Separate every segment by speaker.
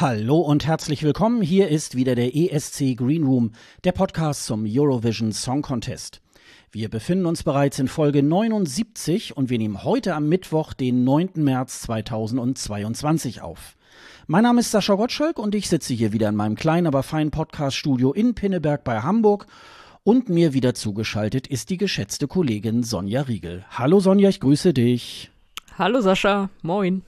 Speaker 1: Hallo und herzlich willkommen. Hier ist wieder der ESC Green Room, der Podcast zum Eurovision Song Contest. Wir befinden uns bereits in Folge 79 und wir nehmen heute am Mittwoch, den 9. März 2022 auf. Mein Name ist Sascha Gottschalk und ich sitze hier wieder in meinem kleinen, aber feinen Podcast-Studio in Pinneberg bei Hamburg. Und mir wieder zugeschaltet ist die geschätzte Kollegin Sonja Riegel. Hallo Sonja, ich grüße dich.
Speaker 2: Hallo Sascha, moin.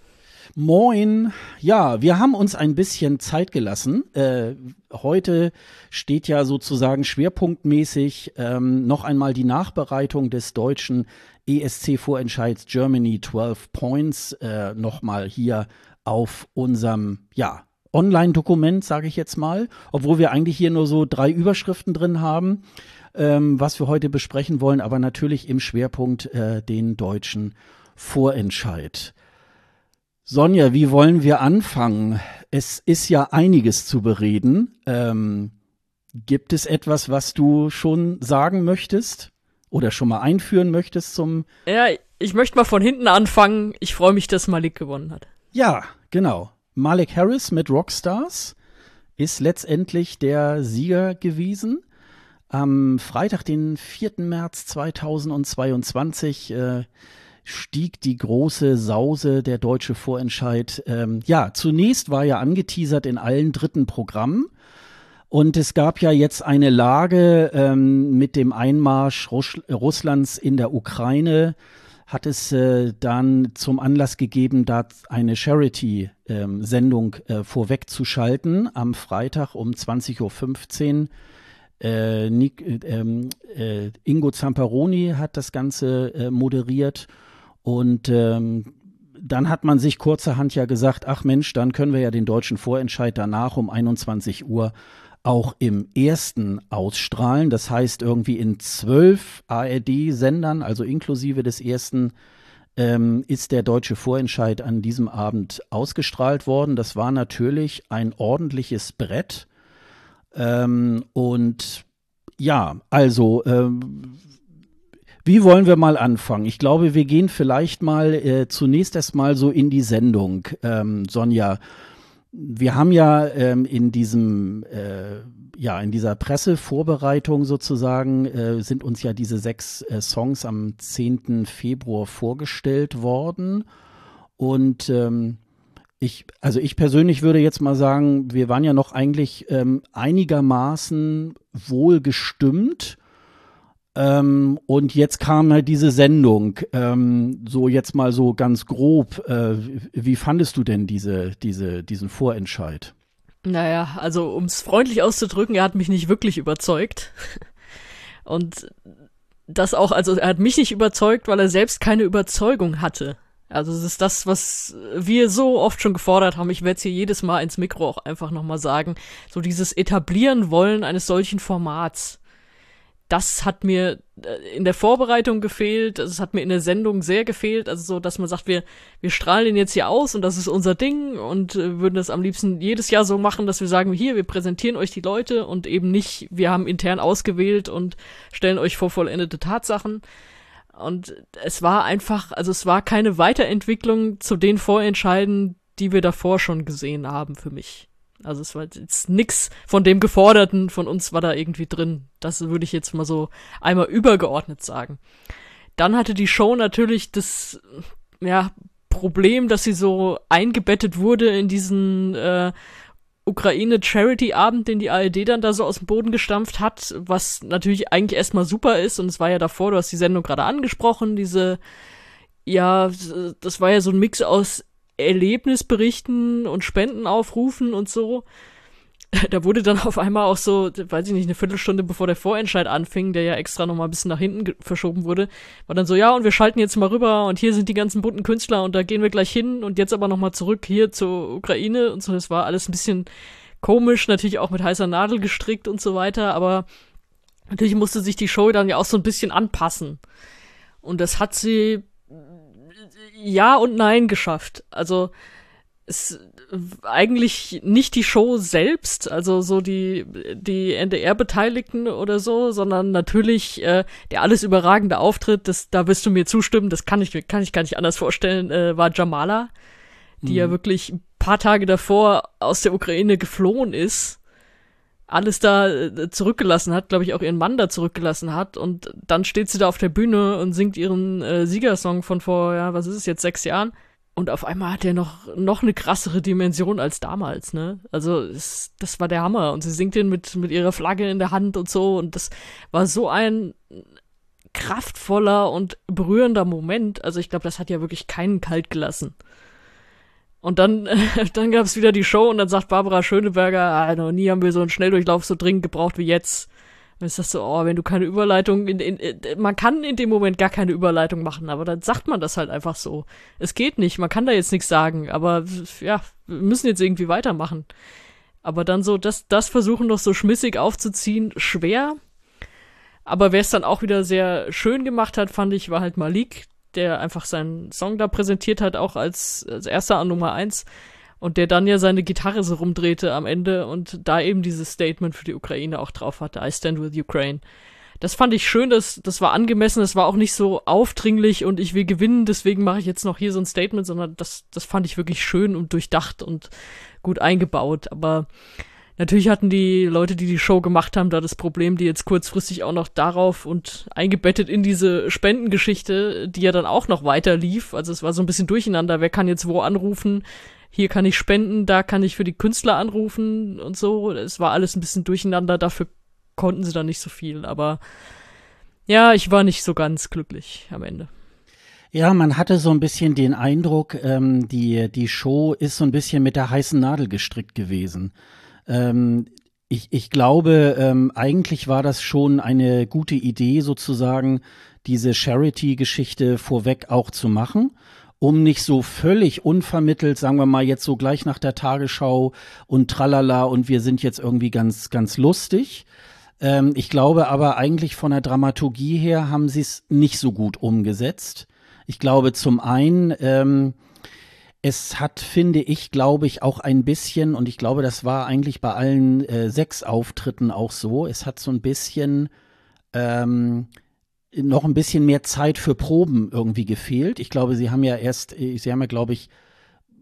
Speaker 1: Moin. Ja, wir haben uns ein bisschen Zeit gelassen. Äh, heute steht ja sozusagen schwerpunktmäßig ähm, noch einmal die Nachbereitung des deutschen ESC-Vorentscheids Germany 12 Points äh, nochmal hier auf unserem, ja, Online-Dokument, sage ich jetzt mal, obwohl wir eigentlich hier nur so drei Überschriften drin haben, ähm, was wir heute besprechen wollen, aber natürlich im Schwerpunkt äh, den deutschen Vorentscheid. Sonja, wie wollen wir anfangen? Es ist ja einiges zu bereden. Ähm, gibt es etwas, was du schon sagen möchtest oder schon mal einführen möchtest zum?
Speaker 2: Ja, ich möchte mal von hinten anfangen. Ich freue mich, dass Malik gewonnen hat.
Speaker 1: Ja, genau. Malik Harris mit Rockstars ist letztendlich der Sieger gewesen. Am Freitag, den 4. März 2022, äh, stieg die große Sause der deutsche Vorentscheid. Ähm, ja, zunächst war ja angeteasert in allen dritten Programmen. Und es gab ja jetzt eine Lage ähm, mit dem Einmarsch Russ Russlands in der Ukraine, hat es äh, dann zum Anlass gegeben, da eine Charity-Sendung ähm, äh, vorwegzuschalten am Freitag um 20.15 Uhr. Äh, äh, ähm, äh, Ingo Zamperoni hat das Ganze äh, moderiert und ähm, dann hat man sich kurzerhand ja gesagt, ach Mensch, dann können wir ja den deutschen Vorentscheid danach um 21 Uhr auch im ersten ausstrahlen. Das heißt, irgendwie in zwölf ARD-Sendern, also inklusive des ersten, ähm, ist der deutsche Vorentscheid an diesem Abend ausgestrahlt worden. Das war natürlich ein ordentliches Brett. Ähm, und ja, also ähm, wie wollen wir mal anfangen? Ich glaube, wir gehen vielleicht mal äh, zunächst erstmal so in die Sendung, ähm, Sonja. Wir haben ja ähm, in diesem äh, ja, in dieser Pressevorbereitung sozusagen äh, sind uns ja diese sechs äh, Songs am 10. Februar vorgestellt worden. Und ähm, ich, also ich persönlich würde jetzt mal sagen, wir waren ja noch eigentlich ähm, einigermaßen wohl gestimmt ähm, und jetzt kam halt diese Sendung. Ähm, so jetzt mal so ganz grob. Äh, wie fandest du denn diese, diese, diesen Vorentscheid?
Speaker 2: Naja, also um es freundlich auszudrücken, er hat mich nicht wirklich überzeugt. Und das auch, also er hat mich nicht überzeugt, weil er selbst keine Überzeugung hatte. Also es ist das, was wir so oft schon gefordert haben. Ich werde es hier jedes Mal ins Mikro auch einfach nochmal sagen. So dieses Etablieren wollen eines solchen Formats das hat mir äh, in der Vorbereitung gefehlt, es hat mir in der Sendung sehr gefehlt, also so, dass man sagt, wir, wir strahlen den jetzt hier aus und das ist unser Ding und äh, würden das am liebsten jedes Jahr so machen, dass wir sagen, hier, wir präsentieren euch die Leute und eben nicht, wir haben intern ausgewählt und stellen euch vor vollendete Tatsachen. Und es war einfach, also es war keine Weiterentwicklung zu den Vorentscheiden, die wir davor schon gesehen haben für mich. Also es war jetzt nix von dem Geforderten von uns war da irgendwie drin. Das würde ich jetzt mal so einmal übergeordnet sagen. Dann hatte die Show natürlich das ja, Problem, dass sie so eingebettet wurde in diesen äh, Ukraine-Charity-Abend, den die ARD dann da so aus dem Boden gestampft hat, was natürlich eigentlich erstmal super ist. Und es war ja davor, du hast die Sendung gerade angesprochen, diese, ja, das war ja so ein Mix aus Erlebnisberichten und Spendenaufrufen und so. Da wurde dann auf einmal auch so, weiß ich nicht, eine Viertelstunde bevor der Vorentscheid anfing, der ja extra nochmal ein bisschen nach hinten verschoben wurde, war dann so, ja, und wir schalten jetzt mal rüber und hier sind die ganzen bunten Künstler und da gehen wir gleich hin und jetzt aber nochmal zurück hier zur Ukraine und so. Das war alles ein bisschen komisch, natürlich auch mit heißer Nadel gestrickt und so weiter, aber natürlich musste sich die Show dann ja auch so ein bisschen anpassen. Und das hat sie ja und nein geschafft. Also es eigentlich nicht die Show selbst, also so die die NDR-Beteiligten oder so, sondern natürlich äh, der alles überragende Auftritt, das da wirst du mir zustimmen, das kann ich kann ich gar nicht anders vorstellen, äh, war Jamala, die mhm. ja wirklich paar Tage davor aus der Ukraine geflohen ist, alles da äh, zurückgelassen hat, glaube ich auch ihren Mann da zurückgelassen hat und dann steht sie da auf der Bühne und singt ihren äh, Siegersong von vor, ja, was ist es jetzt, sechs Jahren und auf einmal hat er noch, noch eine krassere Dimension als damals, ne? Also, es, das war der Hammer. Und sie singt den mit, mit ihrer Flagge in der Hand und so. Und das war so ein kraftvoller und berührender Moment. Also, ich glaube, das hat ja wirklich keinen kalt gelassen. Und dann, dann gab es wieder die Show und dann sagt Barbara Schöneberger, ah, noch nie haben wir so einen Schnelldurchlauf so dringend gebraucht wie jetzt. Und ist das so, oh, wenn du keine Überleitung, in, in, in, man kann in dem Moment gar keine Überleitung machen, aber dann sagt man das halt einfach so. Es geht nicht, man kann da jetzt nichts sagen, aber ja, wir müssen jetzt irgendwie weitermachen. Aber dann so, das, das versuchen noch so schmissig aufzuziehen, schwer. Aber wer es dann auch wieder sehr schön gemacht hat, fand ich, war halt Malik, der einfach seinen Song da präsentiert hat, auch als, als erster an Nummer eins und der dann ja seine Gitarre so rumdrehte am Ende und da eben dieses Statement für die Ukraine auch drauf hatte, I stand with Ukraine. Das fand ich schön, das, das war angemessen, das war auch nicht so aufdringlich und ich will gewinnen, deswegen mache ich jetzt noch hier so ein Statement, sondern das, das fand ich wirklich schön und durchdacht und gut eingebaut. Aber natürlich hatten die Leute, die die Show gemacht haben, da das Problem, die jetzt kurzfristig auch noch darauf und eingebettet in diese Spendengeschichte, die ja dann auch noch weiter lief. Also es war so ein bisschen durcheinander, wer kann jetzt wo anrufen, hier kann ich spenden, da kann ich für die Künstler anrufen und so. Es war alles ein bisschen durcheinander, dafür konnten sie dann nicht so viel. Aber ja, ich war nicht so ganz glücklich am Ende.
Speaker 1: Ja, man hatte so ein bisschen den Eindruck, ähm, die, die Show ist so ein bisschen mit der heißen Nadel gestrickt gewesen. Ähm, ich, ich glaube, ähm, eigentlich war das schon eine gute Idee, sozusagen diese Charity-Geschichte vorweg auch zu machen um nicht so völlig unvermittelt, sagen wir mal jetzt so gleich nach der Tagesschau und tralala und wir sind jetzt irgendwie ganz, ganz lustig. Ähm, ich glaube aber eigentlich von der Dramaturgie her haben sie es nicht so gut umgesetzt. Ich glaube zum einen, ähm, es hat, finde ich, glaube ich, auch ein bisschen, und ich glaube, das war eigentlich bei allen äh, sechs Auftritten auch so, es hat so ein bisschen ähm, noch ein bisschen mehr Zeit für Proben irgendwie gefehlt. Ich glaube, sie haben ja erst, äh, sie haben ja, glaube ich,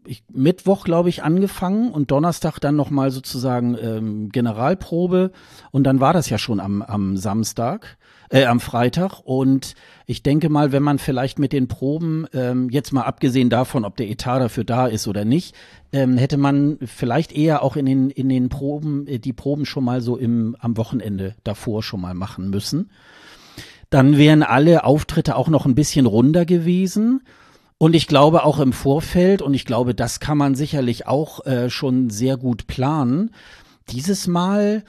Speaker 1: ich, Mittwoch, glaube ich, angefangen und Donnerstag dann nochmal sozusagen ähm, Generalprobe und dann war das ja schon am, am Samstag, äh, am Freitag und ich denke mal, wenn man vielleicht mit den Proben, ähm, jetzt mal abgesehen davon, ob der Etat dafür da ist oder nicht, ähm, hätte man vielleicht eher auch in den, in den Proben, äh, die Proben schon mal so im, am Wochenende davor schon mal machen müssen dann wären alle Auftritte auch noch ein bisschen runder gewesen. Und ich glaube auch im Vorfeld, und ich glaube, das kann man sicherlich auch äh, schon sehr gut planen, dieses Mal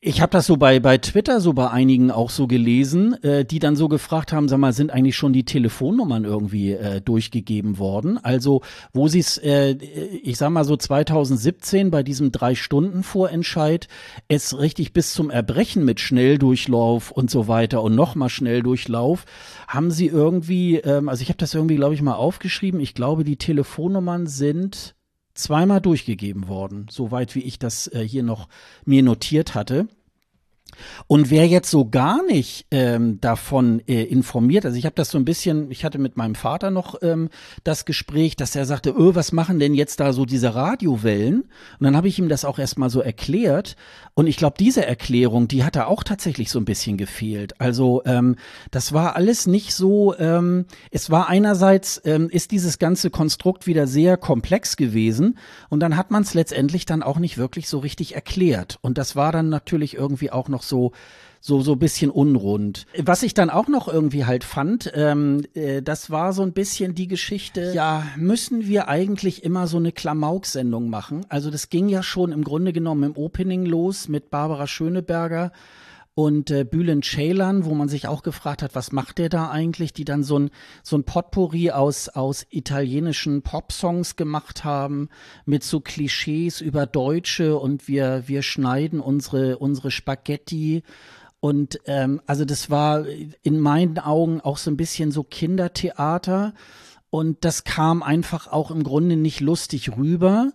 Speaker 1: ich habe das so bei, bei Twitter so bei einigen auch so gelesen, äh, die dann so gefragt haben, sag mal, sind eigentlich schon die Telefonnummern irgendwie äh, durchgegeben worden? Also, wo sie es, äh, ich sag mal so 2017 bei diesem Drei-Stunden-Vorentscheid es richtig bis zum Erbrechen mit Schnelldurchlauf und so weiter und nochmal Schnelldurchlauf, haben sie irgendwie, ähm, also ich habe das irgendwie, glaube ich, mal aufgeschrieben, ich glaube, die Telefonnummern sind zweimal durchgegeben worden, soweit wie ich das äh, hier noch mir notiert hatte. Und wer jetzt so gar nicht ähm, davon äh, informiert, also ich habe das so ein bisschen, ich hatte mit meinem Vater noch ähm, das Gespräch, dass er sagte, öh, was machen denn jetzt da so diese Radiowellen? Und dann habe ich ihm das auch erstmal so erklärt. Und ich glaube, diese Erklärung, die hat da auch tatsächlich so ein bisschen gefehlt. Also ähm, das war alles nicht so, ähm, es war einerseits, ähm, ist dieses ganze Konstrukt wieder sehr komplex gewesen und dann hat man es letztendlich dann auch nicht wirklich so richtig erklärt. Und das war dann natürlich irgendwie auch noch so so so bisschen unrund. Was ich dann auch noch irgendwie halt fand, ähm, äh, das war so ein bisschen die Geschichte. Ja, müssen wir eigentlich immer so eine Klamauk-Sendung machen? Also das ging ja schon im Grunde genommen im Opening los mit Barbara Schöneberger und äh, Bülent Ceylan, wo man sich auch gefragt hat, was macht der da eigentlich, die dann so ein so ein Potpourri aus aus italienischen Popsongs gemacht haben mit so Klischees über Deutsche und wir wir schneiden unsere unsere Spaghetti. Und ähm, also das war in meinen Augen auch so ein bisschen so Kindertheater. Und das kam einfach auch im Grunde nicht lustig rüber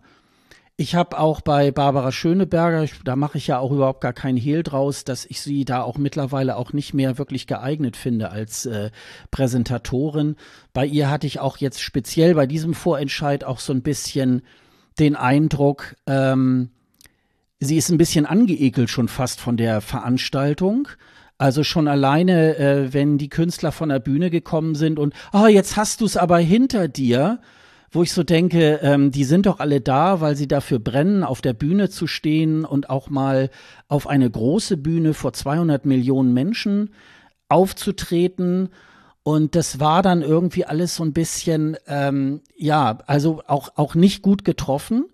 Speaker 1: Ich habe auch bei Barbara Schöneberger, da mache ich ja auch überhaupt gar keinen Hehl draus, dass ich sie da auch mittlerweile auch nicht mehr wirklich geeignet finde als äh, Präsentatorin. Bei ihr hatte ich auch jetzt speziell bei diesem Vorentscheid auch so ein bisschen den Eindruck, ähm, sie ist ein bisschen angeekelt schon fast von der Veranstaltung. Also schon alleine, äh, wenn die Künstler von der Bühne gekommen sind und, oh, jetzt hast du es aber hinter dir wo ich so denke, ähm, die sind doch alle da, weil sie dafür brennen, auf der Bühne zu stehen und auch mal auf eine große Bühne vor 200 Millionen Menschen aufzutreten. Und das war dann irgendwie alles so ein bisschen, ähm, ja, also auch, auch nicht gut getroffen.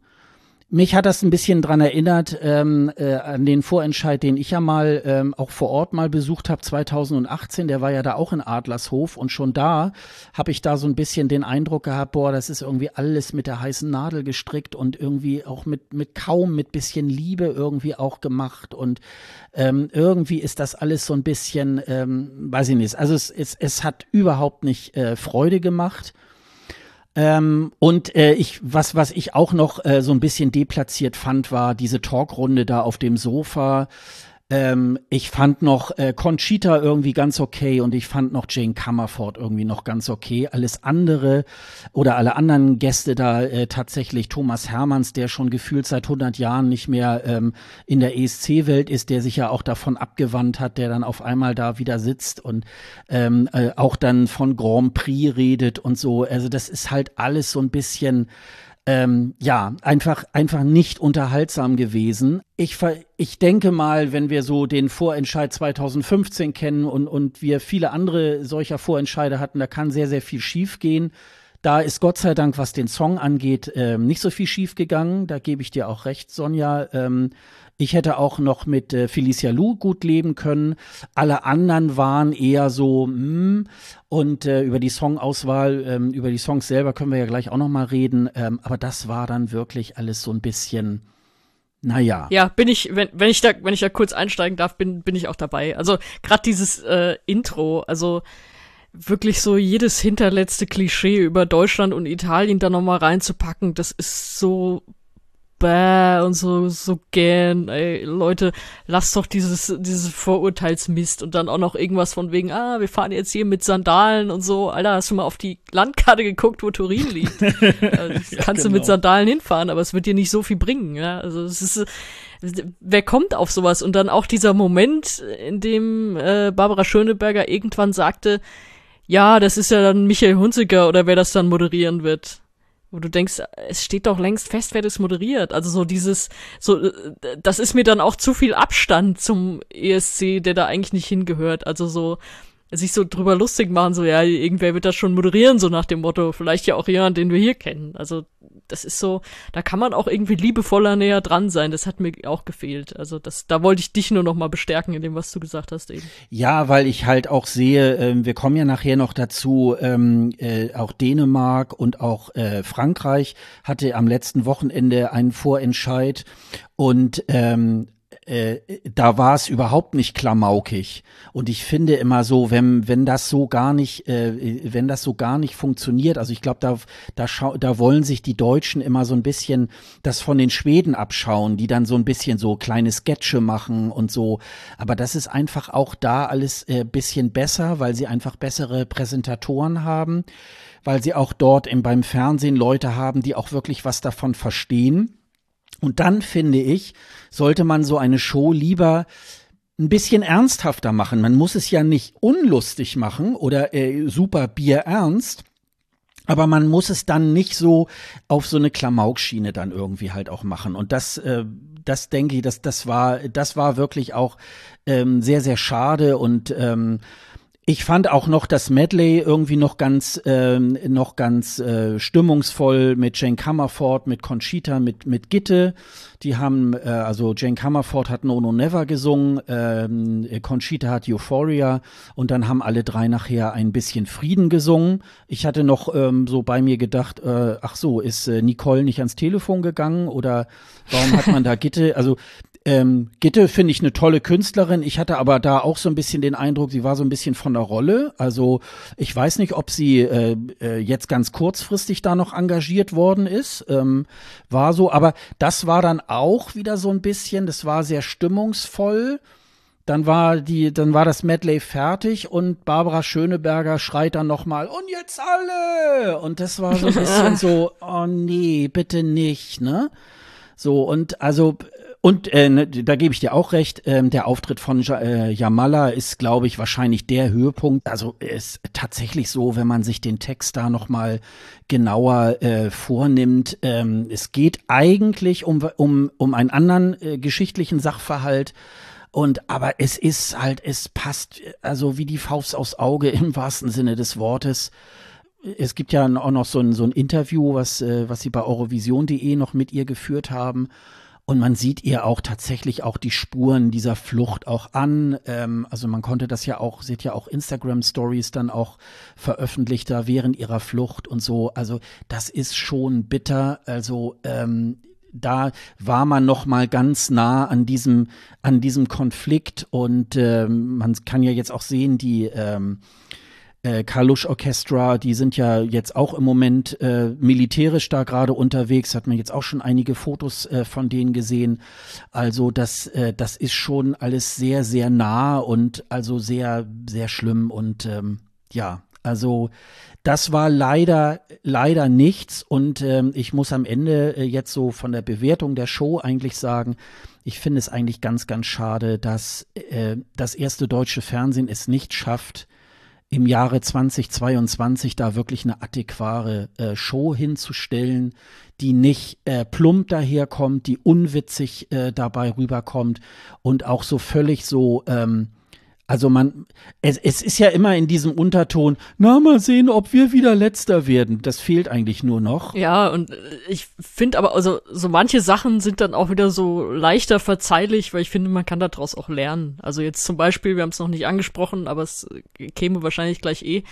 Speaker 1: Mich hat das ein bisschen dran erinnert ähm, äh, an den Vorentscheid, den ich ja mal ähm, auch vor Ort mal besucht habe 2018. Der war ja da auch in Adlershof und schon da habe ich da so ein bisschen den Eindruck gehabt, boah, das ist irgendwie alles mit der heißen Nadel gestrickt und irgendwie auch mit mit kaum mit bisschen Liebe irgendwie auch gemacht und ähm, irgendwie ist das alles so ein bisschen, ähm, weiß ich nicht. Also es es, es hat überhaupt nicht äh, Freude gemacht. Ähm, und äh, ich, was, was ich auch noch äh, so ein bisschen deplatziert fand, war diese Talkrunde da auf dem Sofa. Ähm, ich fand noch äh, Conchita irgendwie ganz okay und ich fand noch Jane Comerford irgendwie noch ganz okay. Alles andere oder alle anderen Gäste da äh, tatsächlich Thomas Hermanns, der schon gefühlt seit 100 Jahren nicht mehr ähm, in der ESC-Welt ist, der sich ja auch davon abgewandt hat, der dann auf einmal da wieder sitzt und ähm, äh, auch dann von Grand Prix redet und so. Also das ist halt alles so ein bisschen ähm, ja, einfach, einfach nicht unterhaltsam gewesen. Ich, ich denke mal, wenn wir so den Vorentscheid 2015 kennen und, und wir viele andere solcher Vorentscheide hatten, da kann sehr, sehr viel schief gehen. Da ist Gott sei Dank, was den Song angeht, ähm, nicht so viel schief gegangen. Da gebe ich dir auch recht, Sonja. Ähm, ich hätte auch noch mit äh, Felicia Lou gut leben können. Alle anderen waren eher so, mm, und äh, über die Songauswahl, ähm, über die Songs selber können wir ja gleich auch noch mal reden. Ähm, aber das war dann wirklich alles so ein bisschen, naja.
Speaker 2: Ja, bin ich, wenn, wenn ich da, wenn ich da kurz einsteigen darf, bin, bin ich auch dabei. Also gerade dieses äh, Intro, also wirklich so jedes hinterletzte Klischee über Deutschland und Italien da nochmal reinzupacken, das ist so bäh und so, so gern, ey, Leute, lasst doch dieses, dieses Vorurteilsmist und dann auch noch irgendwas von wegen, ah, wir fahren jetzt hier mit Sandalen und so. Alter, hast du mal auf die Landkarte geguckt, wo Turin liegt? äh, ja, kannst genau. du mit genau. Sandalen hinfahren, aber es wird dir nicht so viel bringen, ja. Also es ist, wer kommt auf sowas? Und dann auch dieser Moment, in dem äh, Barbara Schöneberger irgendwann sagte, ja, das ist ja dann Michael Hunziker oder wer das dann moderieren wird wo du denkst, es steht doch längst fest, wer das moderiert. Also so dieses, so, äh, das ist mir dann auch zu viel Abstand zum ESC, der da eigentlich nicht hingehört. Also so, sich so drüber lustig machen, so, ja, irgendwer wird das schon moderieren, so nach dem Motto, vielleicht ja auch jemand, den wir hier kennen. Also, das ist so, da kann man auch irgendwie liebevoller näher dran sein. Das hat mir auch gefehlt. Also, das, da wollte ich dich nur noch mal bestärken in dem, was du gesagt hast eben.
Speaker 1: Ja, weil ich halt auch sehe, äh, wir kommen ja nachher noch dazu, ähm, äh, auch Dänemark und auch äh, Frankreich hatte am letzten Wochenende einen Vorentscheid und ähm, äh, da war es überhaupt nicht klamaukig. Und ich finde immer so, wenn, wenn das so gar nicht, äh, wenn das so gar nicht funktioniert, also ich glaube, da, da, schau, da wollen sich die Deutschen immer so ein bisschen das von den Schweden abschauen, die dann so ein bisschen so kleine Sketche machen und so. Aber das ist einfach auch da alles äh, bisschen besser, weil sie einfach bessere Präsentatoren haben, weil sie auch dort im, beim Fernsehen Leute haben, die auch wirklich was davon verstehen und dann finde ich, sollte man so eine Show lieber ein bisschen ernsthafter machen. Man muss es ja nicht unlustig machen oder äh, super bierernst. Aber man muss es dann nicht so auf so eine Klamaukschiene dann irgendwie halt auch machen. Und das, äh, das denke ich, das, das war, das war wirklich auch ähm, sehr, sehr schade und ähm, ich fand auch noch das Medley irgendwie noch ganz, äh, noch ganz äh, stimmungsvoll mit Jane Comerford, mit Conchita, mit, mit Gitte. Die haben, äh, also Jane Comerford hat No No Never gesungen, ähm, Conchita hat Euphoria und dann haben alle drei nachher ein bisschen Frieden gesungen. Ich hatte noch ähm, so bei mir gedacht, äh, ach so, ist äh, Nicole nicht ans Telefon gegangen oder warum hat man da Gitte? Also Ähm, Gitte finde ich eine tolle Künstlerin. Ich hatte aber da auch so ein bisschen den Eindruck, sie war so ein bisschen von der Rolle. Also ich weiß nicht, ob sie äh, äh, jetzt ganz kurzfristig da noch engagiert worden ist. Ähm, war so, aber das war dann auch wieder so ein bisschen, das war sehr stimmungsvoll. Dann war die, dann war das Medley fertig und Barbara Schöneberger schreit dann nochmal, und jetzt alle! Und das war so ein bisschen so, oh nee, bitte nicht, ne? So, und also und äh, ne, da gebe ich dir auch recht, ähm, der Auftritt von ja, äh, Jamala ist, glaube ich, wahrscheinlich der Höhepunkt. Also ist tatsächlich so, wenn man sich den Text da nochmal genauer äh, vornimmt. Ähm, es geht eigentlich um, um, um einen anderen äh, geschichtlichen Sachverhalt. Und aber es ist halt, es passt also wie die Faust aufs Auge im wahrsten Sinne des Wortes. Es gibt ja auch noch so ein, so ein Interview, was, äh, was sie bei Eurovision.de noch mit ihr geführt haben. Und man sieht ihr auch tatsächlich auch die Spuren dieser Flucht auch an. Ähm, also man konnte das ja auch, sieht ja auch Instagram-Stories dann auch veröffentlicht da während ihrer Flucht und so. Also das ist schon bitter. Also ähm, da war man noch mal ganz nah an diesem an diesem Konflikt und ähm, man kann ja jetzt auch sehen die ähm, äh, Kalush Orchestra, die sind ja jetzt auch im Moment äh, militärisch da gerade unterwegs, hat man jetzt auch schon einige Fotos äh, von denen gesehen. Also das, äh, das ist schon alles sehr, sehr nah und also sehr, sehr schlimm und ähm, ja, also das war leider, leider nichts und ähm, ich muss am Ende äh, jetzt so von der Bewertung der Show eigentlich sagen, ich finde es eigentlich ganz, ganz schade, dass äh, das erste deutsche Fernsehen es nicht schafft, im Jahre 2022 da wirklich eine adäquare äh, Show hinzustellen, die nicht äh, plump daherkommt, die unwitzig äh, dabei rüberkommt und auch so völlig so ähm, also man, es, es ist ja immer in diesem Unterton, na mal sehen, ob wir wieder letzter werden. Das fehlt eigentlich nur noch.
Speaker 2: Ja, und äh, ich finde aber, also so manche Sachen sind dann auch wieder so leichter verzeihlich, weil ich finde, man kann daraus auch lernen. Also jetzt zum Beispiel, wir haben es noch nicht angesprochen, aber es käme wahrscheinlich gleich eh,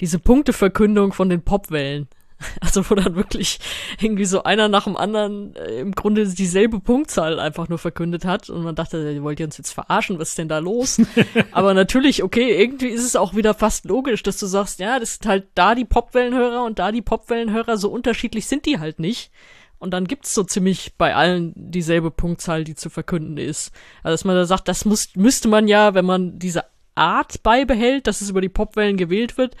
Speaker 2: diese Punkteverkündung von den Popwellen. Also wo dann wirklich irgendwie so einer nach dem anderen äh, im Grunde dieselbe Punktzahl einfach nur verkündet hat und man dachte, ihr wollt ihr uns jetzt verarschen, was ist denn da los? Aber natürlich, okay, irgendwie ist es auch wieder fast logisch, dass du sagst, ja, das sind halt da die Popwellenhörer und da die Popwellenhörer, so unterschiedlich sind die halt nicht. Und dann gibt's so ziemlich bei allen dieselbe Punktzahl, die zu verkünden ist. Also dass man da sagt, das muss, müsste man ja, wenn man diese Art beibehält, dass es über die Popwellen gewählt wird,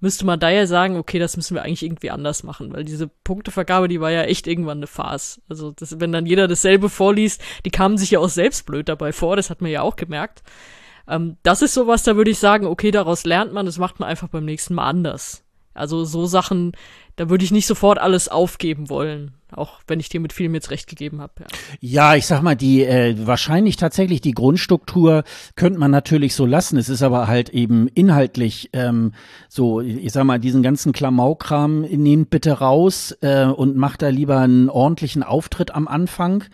Speaker 2: müsste man da ja sagen, okay, das müssen wir eigentlich irgendwie anders machen, weil diese Punktevergabe, die war ja echt irgendwann eine Farce. Also, das, wenn dann jeder dasselbe vorliest, die kamen sich ja auch selbst blöd dabei vor, das hat man ja auch gemerkt. Ähm, das ist sowas, da würde ich sagen, okay, daraus lernt man, das macht man einfach beim nächsten Mal anders. Also so Sachen, da würde ich nicht sofort alles aufgeben wollen. Auch wenn ich dir mit vielem jetzt recht gegeben habe.
Speaker 1: Ja. ja, ich sag mal, die äh, wahrscheinlich tatsächlich die Grundstruktur könnte man natürlich so lassen. Es ist aber halt eben inhaltlich ähm, so, ich sag mal, diesen ganzen Klamaukram nehmt bitte raus äh, und macht da lieber einen ordentlichen Auftritt am Anfang.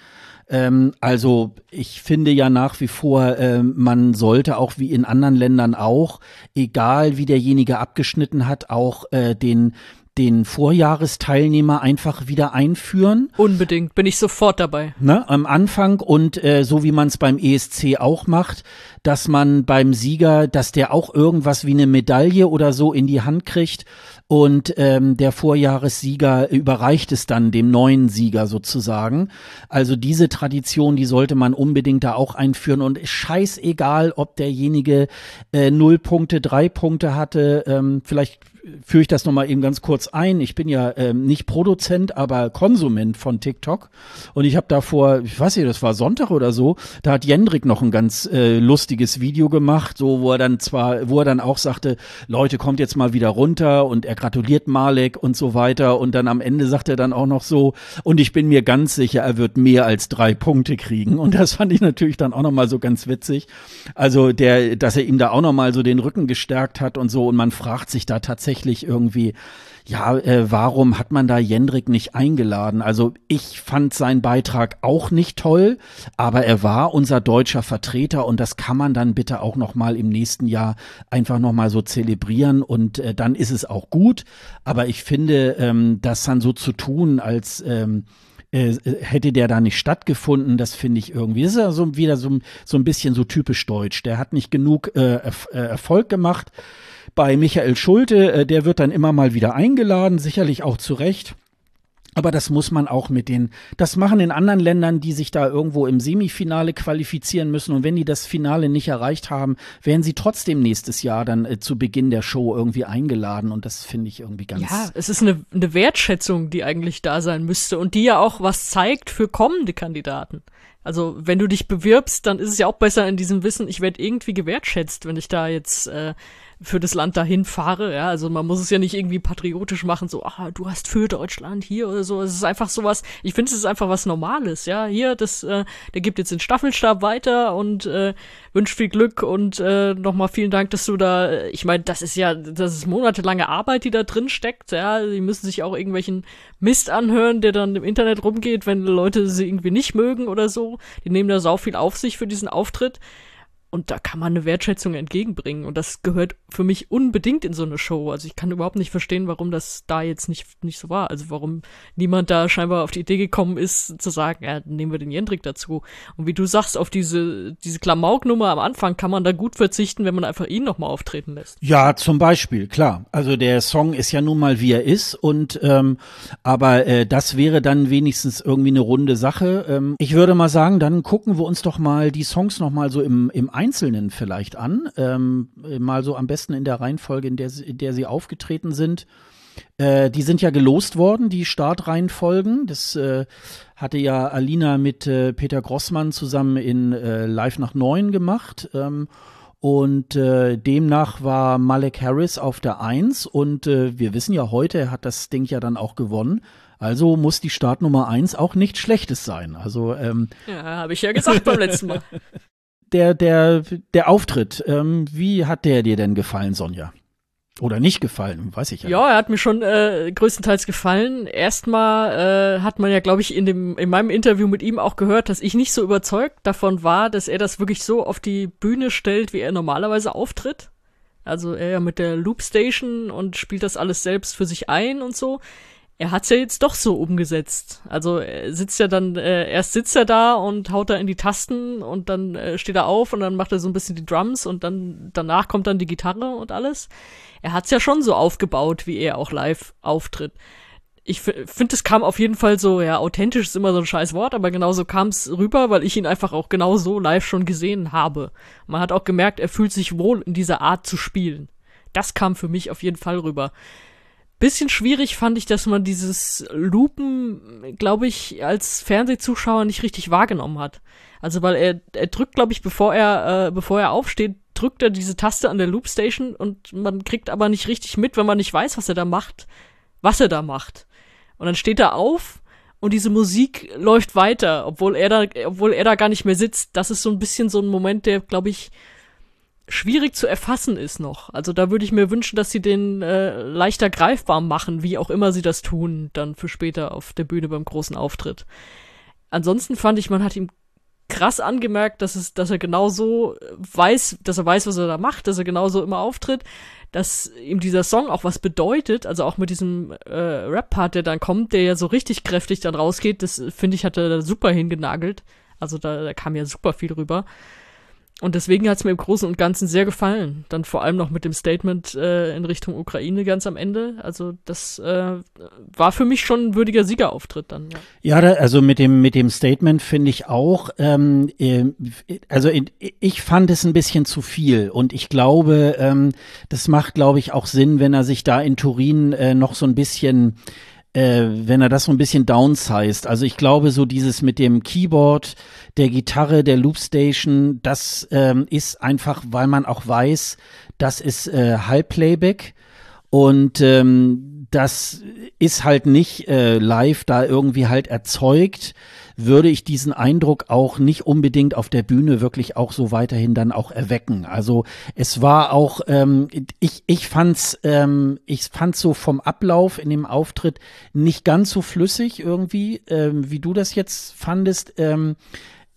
Speaker 1: Ähm, also ich finde ja nach wie vor, äh, man sollte auch wie in anderen Ländern auch, egal wie derjenige abgeschnitten hat, auch äh, den den Vorjahresteilnehmer einfach wieder einführen.
Speaker 2: Unbedingt, bin ich sofort dabei.
Speaker 1: Ne, am Anfang und äh, so wie man es beim ESC auch macht, dass man beim Sieger, dass der auch irgendwas wie eine Medaille oder so in die Hand kriegt und ähm, der Vorjahressieger überreicht es dann dem neuen Sieger sozusagen. Also diese Tradition, die sollte man unbedingt da auch einführen und scheißegal, ob derjenige äh, null Punkte, drei Punkte hatte, ähm, vielleicht führe ich das nochmal eben ganz kurz ein. Ich bin ja ähm, nicht Produzent, aber Konsument von TikTok. Und ich habe da vor, ich weiß nicht, das war Sonntag oder so, da hat Jendrik noch ein ganz äh, lustiges Video gemacht, so wo er dann zwar, wo er dann auch sagte, Leute, kommt jetzt mal wieder runter und er gratuliert Malek und so weiter. Und dann am Ende sagt er dann auch noch so, und ich bin mir ganz sicher, er wird mehr als drei Punkte kriegen. Und das fand ich natürlich dann auch nochmal so ganz witzig. Also der, dass er ihm da auch nochmal so den Rücken gestärkt hat und so. Und man fragt sich da tatsächlich, tatsächlich irgendwie, ja, äh, warum hat man da Jendrik nicht eingeladen? Also ich fand seinen Beitrag auch nicht toll, aber er war unser deutscher Vertreter und das kann man dann bitte auch noch mal im nächsten Jahr einfach noch mal so zelebrieren und äh, dann ist es auch gut. Aber ich finde, ähm, das dann so zu tun, als ähm, äh, hätte der da nicht stattgefunden, das finde ich irgendwie. Das ist ja so wieder so, so ein bisschen so typisch deutsch. Der hat nicht genug äh, äh, Erfolg gemacht. Bei Michael Schulte, äh, der wird dann immer mal wieder eingeladen, sicherlich auch zu Recht. Aber das muss man auch mit den, das machen in anderen Ländern, die sich da irgendwo im Semifinale qualifizieren müssen. Und wenn die das Finale nicht erreicht haben, werden sie trotzdem nächstes Jahr dann äh, zu Beginn der Show irgendwie eingeladen. Und das finde ich irgendwie ganz.
Speaker 2: Ja, es ist eine, eine Wertschätzung, die eigentlich da sein müsste und die ja auch was zeigt für kommende Kandidaten. Also wenn du dich bewirbst, dann ist es ja auch besser in diesem Wissen, ich werde irgendwie gewertschätzt, wenn ich da jetzt äh, für das Land dahin fahre. Ja, also man muss es ja nicht irgendwie patriotisch machen, so, ah, du hast für Deutschland hier oder so. Es ist einfach sowas, ich finde, es ist einfach was Normales, ja. Hier, das, äh, der gibt jetzt den Staffelstab weiter und äh, wünscht viel Glück und äh, nochmal vielen Dank, dass du da, ich meine, das ist ja, das ist monatelange Arbeit, die da drin steckt, ja. Die müssen sich auch irgendwelchen Mist anhören, der dann im Internet rumgeht, wenn Leute sie irgendwie nicht mögen oder so. Die nehmen da sau viel auf sich für diesen Auftritt. Und da kann man eine Wertschätzung entgegenbringen. Und das gehört für mich unbedingt in so eine Show. Also ich kann überhaupt nicht verstehen, warum das da jetzt nicht, nicht so war. Also warum niemand da scheinbar auf die Idee gekommen ist, zu sagen, ja, nehmen wir den Jendrik dazu. Und wie du sagst, auf diese, diese Klamauk-Nummer am Anfang kann man da gut verzichten, wenn man einfach ihn nochmal auftreten lässt.
Speaker 1: Ja, zum Beispiel, klar. Also der Song ist ja nun mal, wie er ist. Und ähm, aber äh, das wäre dann wenigstens irgendwie eine runde Sache. Ähm, ich würde mal sagen, dann gucken wir uns doch mal die Songs nochmal so im, im Einzelnen vielleicht an. Ähm, mal so am besten in der Reihenfolge, in der, in der sie aufgetreten sind. Äh, die sind ja gelost worden, die Startreihenfolgen. Das äh, hatte ja Alina mit äh, Peter Grossmann zusammen in äh, Live nach Neun gemacht. Ähm, und äh, demnach war Malek Harris auf der Eins. Und äh, wir wissen ja heute, er hat das Ding ja dann auch gewonnen. Also muss die Startnummer eins auch nichts Schlechtes sein. Also ähm,
Speaker 2: ja, habe ich ja gesagt beim letzten Mal.
Speaker 1: der, der, der Auftritt, ähm, wie hat der dir denn gefallen, Sonja? Oder nicht gefallen, weiß ich ja.
Speaker 2: Ja, er hat mir schon äh, größtenteils gefallen. Erstmal äh, hat man ja, glaube ich, in dem in meinem Interview mit ihm auch gehört, dass ich nicht so überzeugt davon war, dass er das wirklich so auf die Bühne stellt, wie er normalerweise auftritt. Also er ja mit der Loopstation und spielt das alles selbst für sich ein und so er hat's ja jetzt doch so umgesetzt. Also er sitzt ja dann, äh, erst sitzt er da und haut da in die Tasten und dann äh, steht er auf und dann macht er so ein bisschen die Drums und dann danach kommt dann die Gitarre und alles. Er hat's ja schon so aufgebaut, wie er auch live auftritt. Ich finde, es kam auf jeden Fall so, ja, authentisch ist immer so ein scheiß Wort, aber genauso kam es rüber, weil ich ihn einfach auch genau so live schon gesehen habe. Man hat auch gemerkt, er fühlt sich wohl in dieser Art zu spielen. Das kam für mich auf jeden Fall rüber. Bisschen schwierig fand ich, dass man dieses Lupen, glaube ich, als Fernsehzuschauer nicht richtig wahrgenommen hat. Also weil er, er drückt, glaube ich, bevor er, äh, bevor er aufsteht, drückt er diese Taste an der Loopstation und man kriegt aber nicht richtig mit, wenn man nicht weiß, was er da macht, was er da macht. Und dann steht er auf und diese Musik läuft weiter, obwohl er da, obwohl er da gar nicht mehr sitzt. Das ist so ein bisschen so ein Moment, der, glaube ich, schwierig zu erfassen ist noch. Also da würde ich mir wünschen, dass sie den äh, leichter greifbar machen, wie auch immer sie das tun, dann für später auf der Bühne beim großen Auftritt. Ansonsten fand ich, man hat ihm krass angemerkt, dass es, dass er genauso weiß, dass er weiß, was er da macht, dass er genauso immer auftritt, dass ihm dieser Song auch was bedeutet, also auch mit diesem äh, Rap-Part, der dann kommt, der ja so richtig kräftig dann rausgeht, das finde ich, hat er da super hingenagelt. Also da, da kam ja super viel rüber. Und deswegen hat es mir im Großen und Ganzen sehr gefallen. Dann vor allem noch mit dem Statement äh, in Richtung Ukraine ganz am Ende. Also das äh, war für mich schon ein würdiger Siegerauftritt dann.
Speaker 1: Ja, ja also mit dem mit dem Statement finde ich auch. Ähm, äh, also ich fand es ein bisschen zu viel und ich glaube, ähm, das macht, glaube ich, auch Sinn, wenn er sich da in Turin äh, noch so ein bisschen äh, wenn er das so ein bisschen downsized. Also ich glaube, so dieses mit dem Keyboard, der Gitarre, der Loopstation, das ähm, ist einfach, weil man auch weiß, das ist äh, Halbplayback und ähm, das ist halt nicht äh, live da irgendwie halt erzeugt würde ich diesen Eindruck auch nicht unbedingt auf der Bühne wirklich auch so weiterhin dann auch erwecken. Also es war auch, ähm, ich, ich fand's, ähm, ich fand's so vom Ablauf in dem Auftritt nicht ganz so flüssig irgendwie, ähm, wie du das jetzt fandest. Ähm,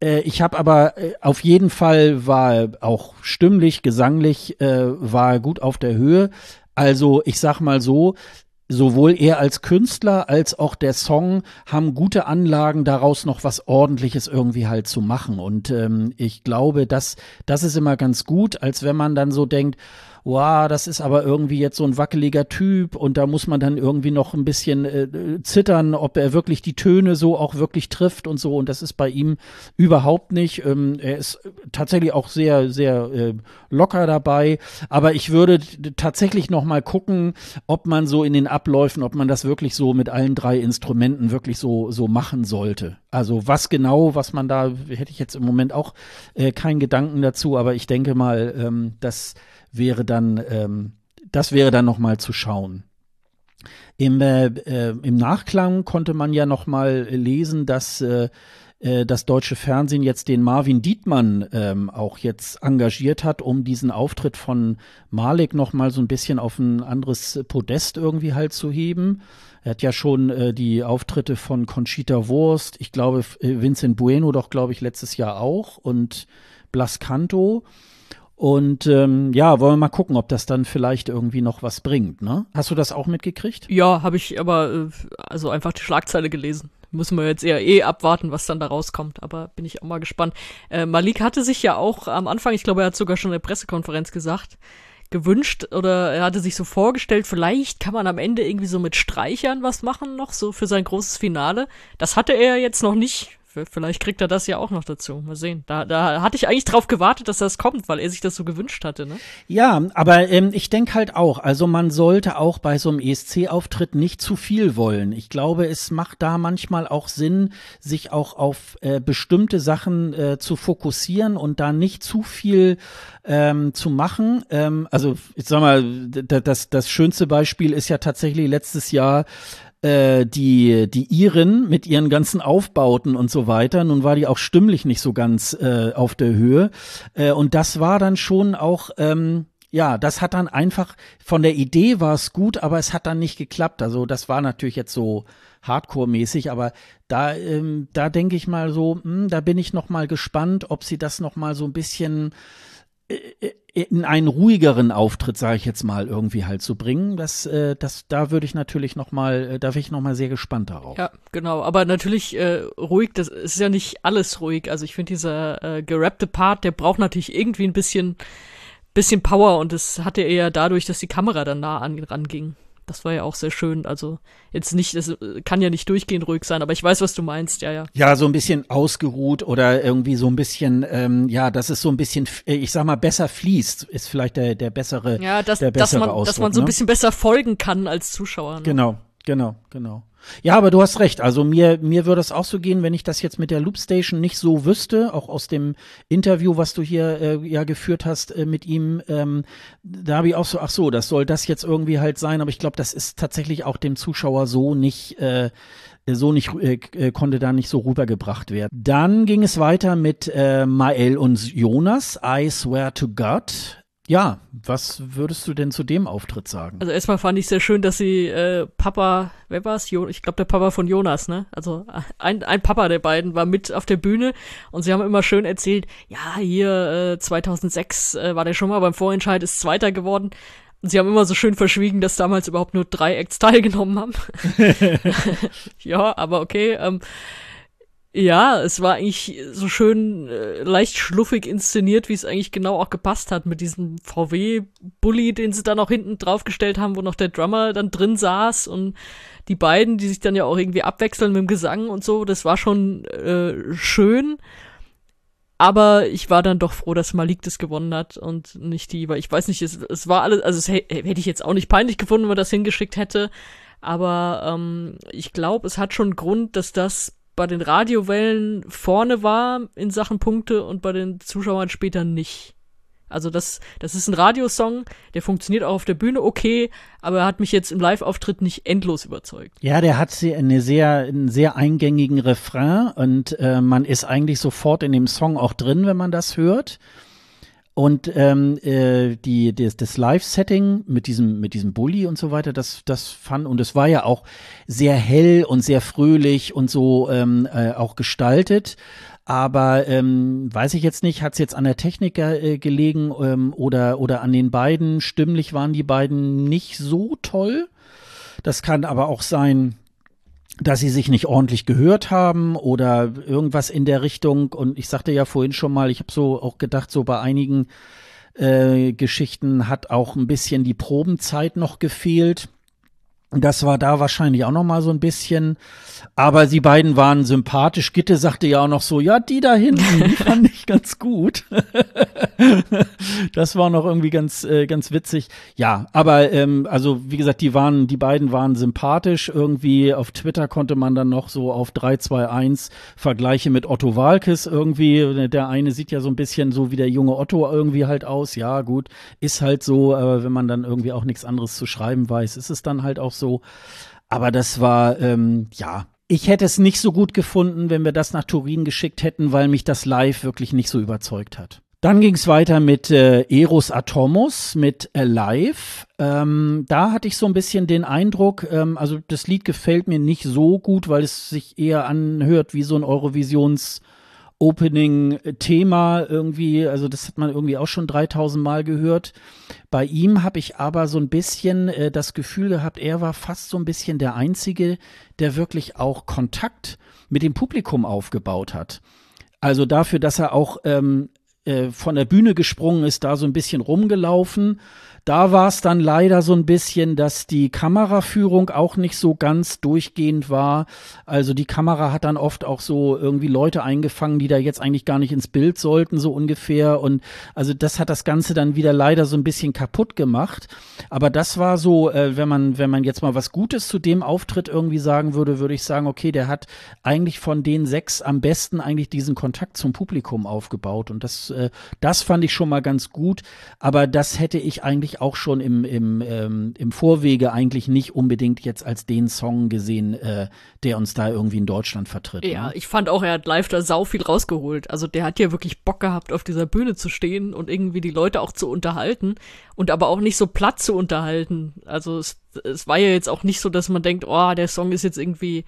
Speaker 1: äh, ich habe aber äh, auf jeden Fall war auch stimmlich, gesanglich, äh, war gut auf der Höhe. Also ich sag mal so, sowohl er als Künstler als auch der Song haben gute Anlagen, daraus noch was Ordentliches irgendwie halt zu machen. Und ähm, ich glaube, dass das ist immer ganz gut, als wenn man dann so denkt, wow, das ist aber irgendwie jetzt so ein wackeliger Typ und da muss man dann irgendwie noch ein bisschen äh, zittern, ob er wirklich die Töne so auch wirklich trifft und so. Und das ist bei ihm überhaupt nicht. Ähm, er ist tatsächlich auch sehr, sehr äh, locker dabei. Aber ich würde tatsächlich noch mal gucken, ob man so in den Abläufen, ob man das wirklich so mit allen drei Instrumenten wirklich so, so machen sollte. Also was genau, was man da, hätte ich jetzt im Moment auch äh, keinen Gedanken dazu, aber ich denke mal, ähm, dass wäre dann, ähm, das wäre dann nochmal zu schauen. Im, äh, äh, Im Nachklang konnte man ja nochmal lesen, dass äh, äh, das deutsche Fernsehen jetzt den Marvin Dietmann ähm, auch jetzt engagiert hat, um diesen Auftritt von Malik nochmal so ein bisschen auf ein anderes Podest irgendwie halt zu heben. Er hat ja schon äh, die Auftritte von Conchita Wurst, ich glaube äh, Vincent Bueno doch, glaube ich, letztes Jahr auch und Blas Canto. Und ähm, ja, wollen wir mal gucken, ob das dann vielleicht irgendwie noch was bringt. Ne? Hast du das auch mitgekriegt?
Speaker 2: Ja, habe ich aber äh, also einfach die Schlagzeile gelesen. Müssen wir jetzt eher eh abwarten, was dann da rauskommt. Aber bin ich auch mal gespannt. Äh, Malik hatte sich ja auch am Anfang, ich glaube, er hat sogar schon in der Pressekonferenz gesagt, gewünscht oder er hatte sich so vorgestellt, vielleicht kann man am Ende irgendwie so mit Streichern was machen noch, so für sein großes Finale. Das hatte er jetzt noch nicht Vielleicht kriegt er das ja auch noch dazu. Mal sehen. Da, da hatte ich eigentlich drauf gewartet, dass das kommt, weil er sich das so gewünscht hatte. Ne?
Speaker 1: Ja, aber ähm, ich denke halt auch, also man sollte auch bei so einem ESC-Auftritt nicht zu viel wollen. Ich glaube, es macht da manchmal auch Sinn, sich auch auf äh, bestimmte Sachen äh, zu fokussieren und da nicht zu viel ähm, zu machen. Ähm, also ich sag mal, das, das schönste Beispiel ist ja tatsächlich letztes Jahr äh, die, die Iren mit ihren ganzen Aufbauten und so weiter. Nun war die auch stimmlich nicht so ganz äh, auf der Höhe. Äh, und das war dann schon auch, ähm, ja, das hat dann einfach, von der Idee war es gut, aber es hat dann nicht geklappt. Also das war natürlich jetzt so Hardcore-mäßig, aber da, ähm, da denke ich mal so, mh, hm, da bin ich noch mal gespannt, ob sie das noch mal so ein bisschen in einen ruhigeren Auftritt, sage ich jetzt mal, irgendwie halt zu bringen. Das, äh, das, da würde ich natürlich noch mal, äh, da wäre ich noch mal sehr gespannt darauf.
Speaker 2: Ja, genau. Aber natürlich äh, ruhig. Das ist ja nicht alles ruhig. Also ich finde dieser äh, gerappte Part, der braucht natürlich irgendwie ein bisschen, bisschen Power und das hatte er ja dadurch, dass die Kamera dann nah an ranging. Das war ja auch sehr schön. Also jetzt nicht, es kann ja nicht durchgehend ruhig sein, aber ich weiß, was du meinst, ja, ja.
Speaker 1: Ja, so ein bisschen ausgeruht oder irgendwie so ein bisschen, ähm, ja, dass es so ein bisschen, äh, ich sag mal, besser fließt, ist vielleicht der, der bessere,
Speaker 2: ja, das,
Speaker 1: der
Speaker 2: bessere
Speaker 1: dass man, Ausdruck,
Speaker 2: dass man so ein ne? bisschen besser folgen kann als Zuschauer. Ne?
Speaker 1: Genau, genau, genau. Ja, aber du hast recht. Also mir, mir würde es auch so gehen, wenn ich das jetzt mit der Loopstation nicht so wüsste, auch aus dem Interview, was du hier äh, ja geführt hast äh, mit ihm, ähm, da habe ich auch so, ach so, das soll das jetzt irgendwie halt sein, aber ich glaube, das ist tatsächlich auch dem Zuschauer so nicht, äh, so nicht, äh, äh, konnte da nicht so rübergebracht werden. Dann ging es weiter mit äh, Mael und Jonas, I swear to God. Ja, was würdest du denn zu dem Auftritt sagen?
Speaker 2: Also erstmal fand ich sehr schön, dass sie äh, Papa, wer war es? Ich glaube der Papa von Jonas, ne? Also ein, ein Papa der beiden war mit auf der Bühne und sie haben immer schön erzählt, ja, hier äh, 2006 äh, war der schon mal beim Vorentscheid, ist Zweiter geworden. Und sie haben immer so schön verschwiegen, dass damals überhaupt nur drei Acts teilgenommen haben. ja, aber okay. Ähm, ja, es war eigentlich so schön äh, leicht schluffig inszeniert, wie es eigentlich genau auch gepasst hat mit diesem VW-Bully, den sie dann auch hinten draufgestellt haben, wo noch der Drummer dann drin saß und die beiden, die sich dann ja auch irgendwie abwechseln mit dem Gesang und so, das war schon äh, schön. Aber ich war dann doch froh, dass Malik das gewonnen hat und nicht die, weil ich weiß nicht, es, es war alles, also es hätte ich jetzt auch nicht peinlich gefunden, wenn man das hingeschickt hätte. Aber ähm, ich glaube, es hat schon Grund, dass das bei den Radiowellen vorne war in Sachen Punkte und bei den Zuschauern später nicht. Also das, das ist ein Radiosong, der funktioniert auch auf der Bühne okay, aber er hat mich jetzt im Live-Auftritt nicht endlos überzeugt.
Speaker 1: Ja, der hat eine sehr, einen sehr eingängigen Refrain und äh, man ist eigentlich sofort in dem Song auch drin, wenn man das hört. Und ähm, äh, die, das, das Live-Setting mit diesem, mit diesem Bully und so weiter, das, das fand, und es war ja auch sehr hell und sehr fröhlich und so ähm, äh, auch gestaltet. Aber ähm, weiß ich jetzt nicht, hat es jetzt an der Technik äh, gelegen ähm, oder, oder an den beiden? Stimmlich waren die beiden nicht so toll. Das kann aber auch sein, dass sie sich nicht ordentlich gehört haben oder irgendwas in der Richtung. Und ich sagte ja vorhin schon mal, ich habe so auch gedacht, so bei einigen äh, Geschichten hat auch ein bisschen die Probenzeit noch gefehlt. Das war da wahrscheinlich auch noch mal so ein bisschen. Aber sie beiden waren sympathisch. Gitte sagte ja auch noch so, ja, die da hinten, die fand ich ganz gut. das war noch irgendwie ganz, äh, ganz witzig. Ja, aber ähm, also wie gesagt, die waren, die beiden waren sympathisch. Irgendwie auf Twitter konnte man dann noch so auf 321 Vergleiche mit Otto Walkes irgendwie. Der eine sieht ja so ein bisschen so wie der junge Otto irgendwie halt aus. Ja, gut, ist halt so, aber wenn man dann irgendwie auch nichts anderes zu schreiben weiß, ist es dann halt auch so. Aber das war, ähm, ja, ich hätte es nicht so gut gefunden, wenn wir das nach Turin geschickt hätten, weil mich das live wirklich nicht so überzeugt hat. Dann ging es weiter mit äh, Eros Atomos, mit Alive. Ähm, da hatte ich so ein bisschen den Eindruck, ähm, also das Lied gefällt mir nicht so gut, weil es sich eher anhört wie so ein Eurovisions- Opening-Thema irgendwie, also das hat man irgendwie auch schon 3000 Mal gehört. Bei ihm habe ich aber so ein bisschen äh, das Gefühl gehabt, er war fast so ein bisschen der Einzige, der wirklich auch Kontakt mit dem Publikum aufgebaut hat. Also dafür, dass er auch ähm, äh, von der Bühne gesprungen ist, da so ein bisschen rumgelaufen da war es dann leider so ein bisschen, dass die Kameraführung auch nicht so ganz durchgehend war. Also die Kamera hat dann oft auch so irgendwie Leute eingefangen, die da jetzt eigentlich gar nicht ins Bild sollten, so ungefähr. Und also das hat das Ganze dann wieder leider so ein bisschen kaputt gemacht. Aber das war so, äh, wenn man, wenn man jetzt mal was Gutes zu dem Auftritt irgendwie sagen würde, würde ich sagen, okay, der hat eigentlich von den sechs am besten eigentlich diesen Kontakt zum Publikum aufgebaut. Und das, äh, das fand ich schon mal ganz gut. Aber das hätte ich eigentlich auch schon im, im, ähm, im Vorwege eigentlich nicht unbedingt jetzt als den Song gesehen, äh, der uns da irgendwie in Deutschland vertritt.
Speaker 2: Ja, ne? ich fand auch, er hat live da sau viel rausgeholt. Also der hat ja wirklich Bock gehabt, auf dieser Bühne zu stehen und irgendwie die Leute auch zu unterhalten und aber auch nicht so platt zu unterhalten. Also es, es war ja jetzt auch nicht so, dass man denkt, oh, der Song ist jetzt irgendwie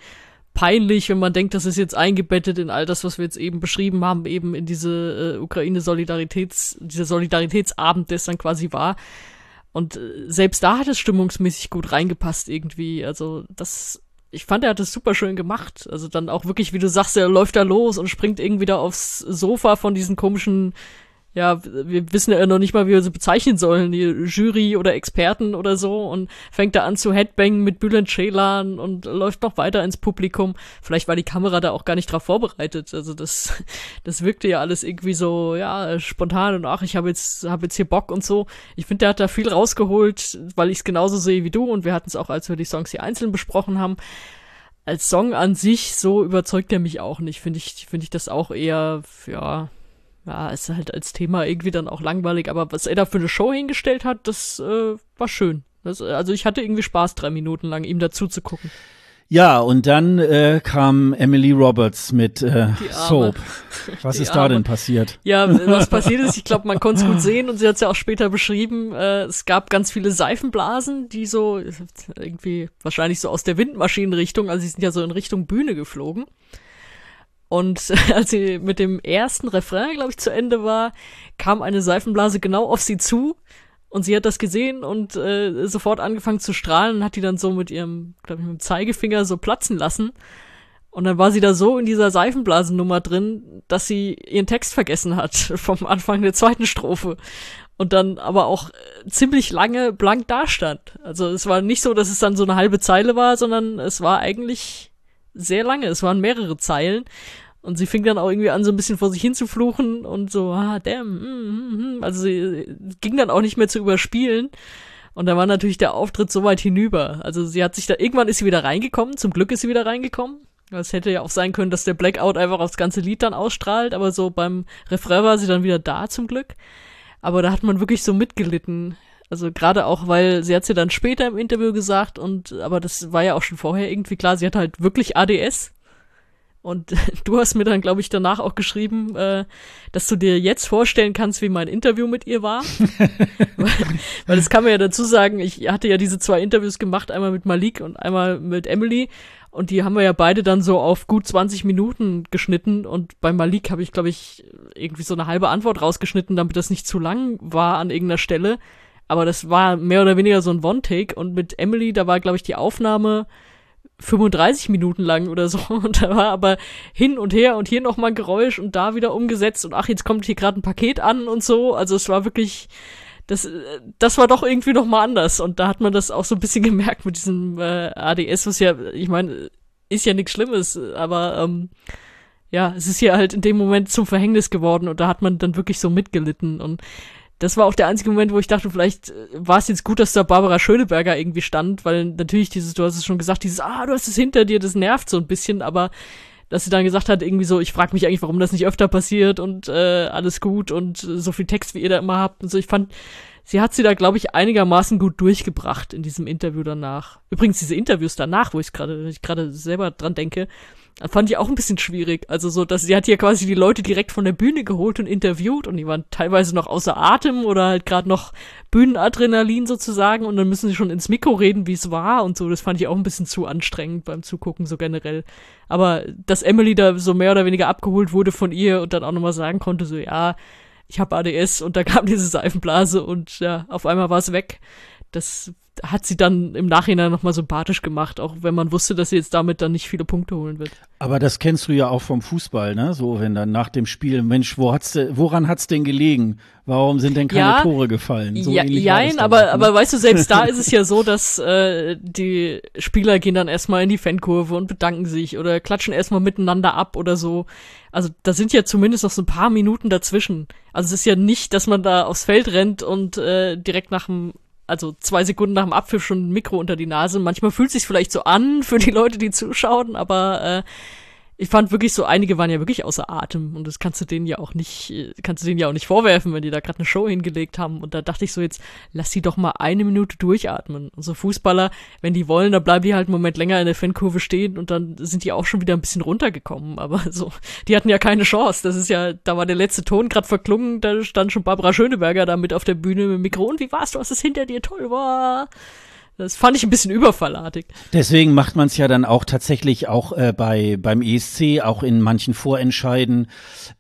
Speaker 2: peinlich, wenn man denkt, das ist jetzt eingebettet in all das, was wir jetzt eben beschrieben haben, eben in diese äh, Ukraine-Solidaritäts, dieser Solidaritätsabend, der es dann quasi war. Und äh, selbst da hat es stimmungsmäßig gut reingepasst irgendwie. Also das, ich fand, er hat es super schön gemacht. Also dann auch wirklich, wie du sagst, er läuft da los und springt irgendwie da aufs Sofa von diesen komischen ja, wir wissen ja noch nicht mal, wie wir sie bezeichnen sollen, die Jury oder Experten oder so und fängt da an zu Headbangen mit Bülent Ceylan und läuft noch weiter ins Publikum. Vielleicht war die Kamera da auch gar nicht drauf vorbereitet. Also das, das wirkte ja alles irgendwie so, ja, spontan und ach, ich habe jetzt, habe jetzt hier Bock und so. Ich finde, der hat da viel rausgeholt, weil ich es genauso sehe wie du und wir hatten es auch, als wir die Songs hier einzeln besprochen haben als Song an sich so überzeugt er mich auch nicht. Finde ich, finde ich das auch eher, ja, ja, ist halt als Thema irgendwie dann auch langweilig, aber was er da für eine Show hingestellt hat, das äh, war schön. Das, also ich hatte irgendwie Spaß, drei Minuten lang ihm dazu zu gucken.
Speaker 1: Ja, und dann äh, kam Emily Roberts mit äh, Soap. Was ist da denn passiert?
Speaker 2: Ja, was passiert ist, ich glaube, man konnte es gut sehen und sie hat es ja auch später beschrieben. Äh, es gab ganz viele Seifenblasen, die so irgendwie wahrscheinlich so aus der Windmaschinenrichtung, also sie sind ja so in Richtung Bühne geflogen. Und als sie mit dem ersten Refrain, glaube ich, zu Ende war, kam eine Seifenblase genau auf sie zu. Und sie hat das gesehen und äh, sofort angefangen zu strahlen und hat die dann so mit ihrem, glaube ich, mit dem Zeigefinger so platzen lassen. Und dann war sie da so in dieser Seifenblasennummer drin, dass sie ihren Text vergessen hat vom Anfang der zweiten Strophe. Und dann aber auch äh, ziemlich lange blank dastand. Also es war nicht so, dass es dann so eine halbe Zeile war, sondern es war eigentlich sehr lange. Es waren mehrere Zeilen. Und sie fing dann auch irgendwie an, so ein bisschen vor sich hin zu fluchen und so, ah, damn, mm, mm, mm. also sie ging dann auch nicht mehr zu überspielen. Und da war natürlich der Auftritt so weit hinüber. Also sie hat sich da, irgendwann ist sie wieder reingekommen, zum Glück ist sie wieder reingekommen. Es hätte ja auch sein können, dass der Blackout einfach aufs ganze Lied dann ausstrahlt, aber so beim Refrain war sie dann wieder da, zum Glück. Aber da hat man wirklich so mitgelitten. Also gerade auch, weil sie hat ja dann später im Interview gesagt und aber das war ja auch schon vorher irgendwie klar, sie hat halt wirklich ADS und du hast mir dann, glaube ich, danach auch geschrieben, äh, dass du dir jetzt vorstellen kannst, wie mein Interview mit ihr war. weil, weil das kann man ja dazu sagen, ich hatte ja diese zwei Interviews gemacht, einmal mit Malik und einmal mit Emily. Und die haben wir ja beide dann so auf gut 20 Minuten geschnitten. Und bei Malik habe ich, glaube ich, irgendwie so eine halbe Antwort rausgeschnitten, damit das nicht zu lang war an irgendeiner Stelle. Aber das war mehr oder weniger so ein One-Take und mit Emily, da war, glaube ich, die Aufnahme 35 Minuten lang oder so. Und da war aber hin und her und hier nochmal Geräusch und da wieder umgesetzt und ach, jetzt kommt hier gerade ein Paket an und so, also es war wirklich, das, das war doch irgendwie nochmal anders. Und da hat man das auch so ein bisschen gemerkt mit diesem äh, ADS, was ja, ich meine, ist ja nichts Schlimmes, aber ähm, ja, es ist hier halt in dem Moment zum Verhängnis geworden und da hat man dann wirklich so mitgelitten. Und das war auch der einzige Moment, wo ich dachte, vielleicht äh, war es jetzt gut, dass da Barbara Schöneberger irgendwie stand, weil natürlich dieses, du hast es schon gesagt, dieses, ah, du hast es hinter dir, das nervt so ein bisschen, aber dass sie dann gesagt hat, irgendwie so, ich frage mich eigentlich, warum das nicht öfter passiert und äh, alles gut und so viel Text, wie ihr da immer habt und so. Ich fand, sie hat sie da, glaube ich, einigermaßen gut durchgebracht in diesem Interview danach. Übrigens, diese Interviews danach, wo ich gerade, ich gerade selber dran denke, fand ich auch ein bisschen schwierig. Also so, dass sie hat ja quasi die Leute direkt von der Bühne geholt und interviewt und die waren teilweise noch außer Atem oder halt gerade noch Bühnenadrenalin sozusagen und dann müssen sie schon ins Mikro reden, wie es war und so. Das fand ich auch ein bisschen zu anstrengend beim Zugucken so generell. Aber dass Emily da so mehr oder weniger abgeholt wurde von ihr und dann auch nochmal sagen konnte, so ja, ich habe ADS und da kam diese Seifenblase und ja, auf einmal war es weg. Das hat sie dann im Nachhinein nochmal sympathisch gemacht, auch wenn man wusste, dass sie jetzt damit dann nicht viele Punkte holen wird.
Speaker 1: Aber das kennst du ja auch vom Fußball, ne? So, wenn dann nach dem Spiel, Mensch, wo hat's woran hat's denn gelegen? Warum sind denn keine ja, Tore gefallen?
Speaker 2: So ja, jein, aber, ne? aber weißt du, selbst da ist es ja so, dass äh, die Spieler gehen dann erstmal in die Fankurve und bedanken sich oder klatschen erstmal miteinander ab oder so. Also da sind ja zumindest noch so ein paar Minuten dazwischen. Also es ist ja nicht, dass man da aufs Feld rennt und äh, direkt nach dem also zwei Sekunden nach dem Abpfiff schon ein Mikro unter die Nase. Manchmal fühlt es sich vielleicht so an für die Leute, die zuschauen, aber äh, ich fand wirklich so, einige waren ja wirklich außer Atem und das kannst du denen ja auch nicht, kannst du denen ja auch nicht vorwerfen, wenn die da gerade eine Show hingelegt haben. Und da dachte ich so jetzt, lass die doch mal eine Minute durchatmen. Und so Fußballer, wenn die wollen, dann bleiben die halt einen Moment länger in der Fankurve stehen und dann sind die auch schon wieder ein bisschen runtergekommen. Aber so, die hatten ja keine Chance. Das ist ja, da war der letzte Ton gerade verklungen, da stand schon Barbara Schöneberger da mit auf der Bühne mit dem Mikro. Und wie war's? Du hast es hinter dir toll, war. Das fand ich ein bisschen überfallartig.
Speaker 1: Deswegen macht man es ja dann auch tatsächlich auch äh, bei beim ESC, auch in manchen Vorentscheiden,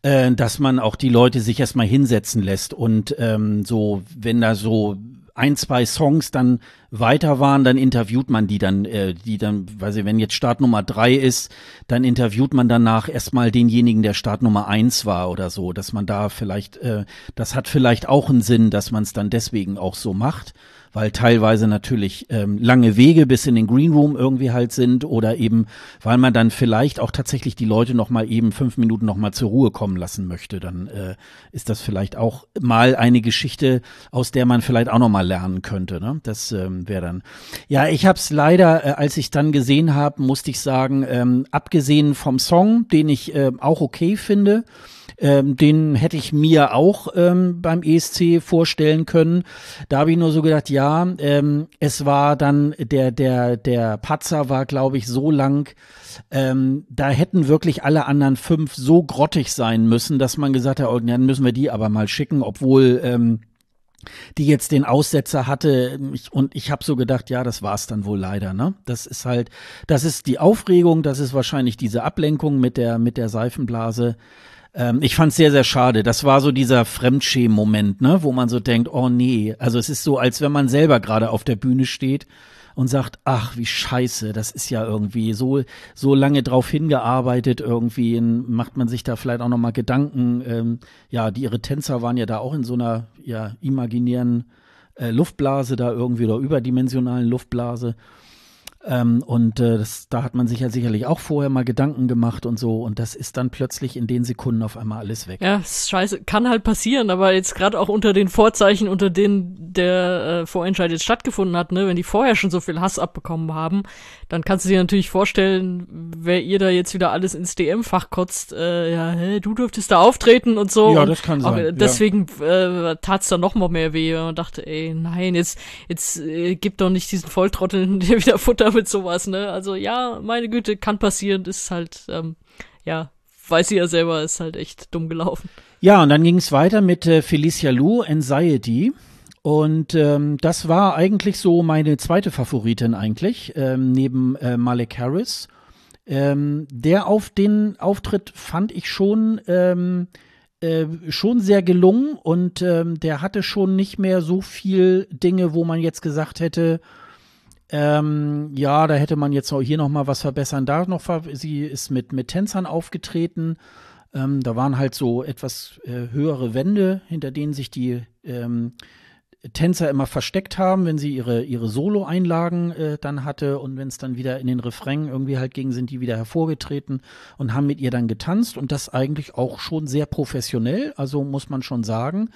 Speaker 1: äh, dass man auch die Leute sich erstmal hinsetzen lässt und ähm, so, wenn da so ein, zwei Songs dann weiter waren, dann interviewt man die dann, äh, die dann, weiß ich, wenn jetzt Startnummer drei ist, dann interviewt man danach erstmal denjenigen, der Startnummer eins war oder so, dass man da vielleicht, äh, das hat vielleicht auch einen Sinn, dass man es dann deswegen auch so macht weil teilweise natürlich ähm, lange Wege bis in den Green Room irgendwie halt sind oder eben, weil man dann vielleicht auch tatsächlich die Leute noch mal eben fünf Minuten noch mal zur Ruhe kommen lassen möchte, dann äh, ist das vielleicht auch mal eine Geschichte, aus der man vielleicht auch noch mal lernen könnte. Ne? Das ähm, wäre dann. Ja, ich habe es leider, äh, als ich dann gesehen habe, musste ich sagen, ähm, abgesehen vom Song, den ich äh, auch okay finde, ähm, den hätte ich mir auch ähm, beim ESC vorstellen können. Da habe ich nur so gedacht, ja, ähm, es war dann der der der Patzer war, glaube ich, so lang. Ähm, da hätten wirklich alle anderen fünf so grottig sein müssen, dass man gesagt hat, oh, dann müssen wir die aber mal schicken, obwohl ähm, die jetzt den Aussetzer hatte und ich habe so gedacht, ja, das war's dann wohl leider, ne? Das ist halt, das ist die Aufregung, das ist wahrscheinlich diese Ablenkung mit der mit der Seifenblase. Ähm, ich fand es sehr, sehr schade. Das war so dieser Fremdschämen-Moment, ne, wo man so denkt, oh nee. Also es ist so, als wenn man selber gerade auf der Bühne steht und sagt, ach, wie scheiße, das ist ja irgendwie so, so lange drauf hingearbeitet, irgendwie macht man sich da vielleicht auch nochmal Gedanken. Ähm, ja, die ihre Tänzer waren ja da auch in so einer ja, imaginären äh, Luftblase da irgendwie oder überdimensionalen Luftblase. Ähm, und äh, das, da hat man sich ja sicherlich auch vorher mal Gedanken gemacht und so. Und das ist dann plötzlich in den Sekunden auf einmal alles weg.
Speaker 2: Ja, ist scheiße. Kann halt passieren, aber jetzt gerade auch unter den Vorzeichen, unter denen der äh, Vorentscheid jetzt stattgefunden hat, ne, wenn die vorher schon so viel Hass abbekommen haben, dann kannst du dir natürlich vorstellen, wer ihr da jetzt wieder alles ins DM-Fach kotzt, äh, ja, hä, du dürftest da auftreten und so.
Speaker 1: Ja, das kann sein.
Speaker 2: deswegen ja. äh, tat's da noch mal mehr weh, wenn man dachte, ey, nein, jetzt, jetzt äh, gib doch nicht diesen Volltrotteln dir wieder Futter mit sowas, ne? Also ja, meine Güte, kann passieren, ist halt, ähm, ja, weiß sie ja selber, ist halt echt dumm gelaufen.
Speaker 1: Ja, und dann ging es weiter mit äh, Felicia Lou, Anxiety. Und ähm, das war eigentlich so meine zweite Favoritin eigentlich, ähm, neben äh, Malik Harris. Ähm, der auf den Auftritt fand ich schon ähm, äh, schon sehr gelungen und ähm, der hatte schon nicht mehr so viel Dinge, wo man jetzt gesagt hätte, ähm, ja, da hätte man jetzt auch hier noch mal was verbessern. Da noch, sie ist mit, mit Tänzern aufgetreten. Ähm, da waren halt so etwas äh, höhere Wände, hinter denen sich die ähm, Tänzer immer versteckt haben, wenn sie ihre, ihre Solo-Einlagen äh, dann hatte und wenn es dann wieder in den Refrain irgendwie halt ging, sind die wieder hervorgetreten und haben mit ihr dann getanzt und das eigentlich auch schon sehr professionell, also muss man schon sagen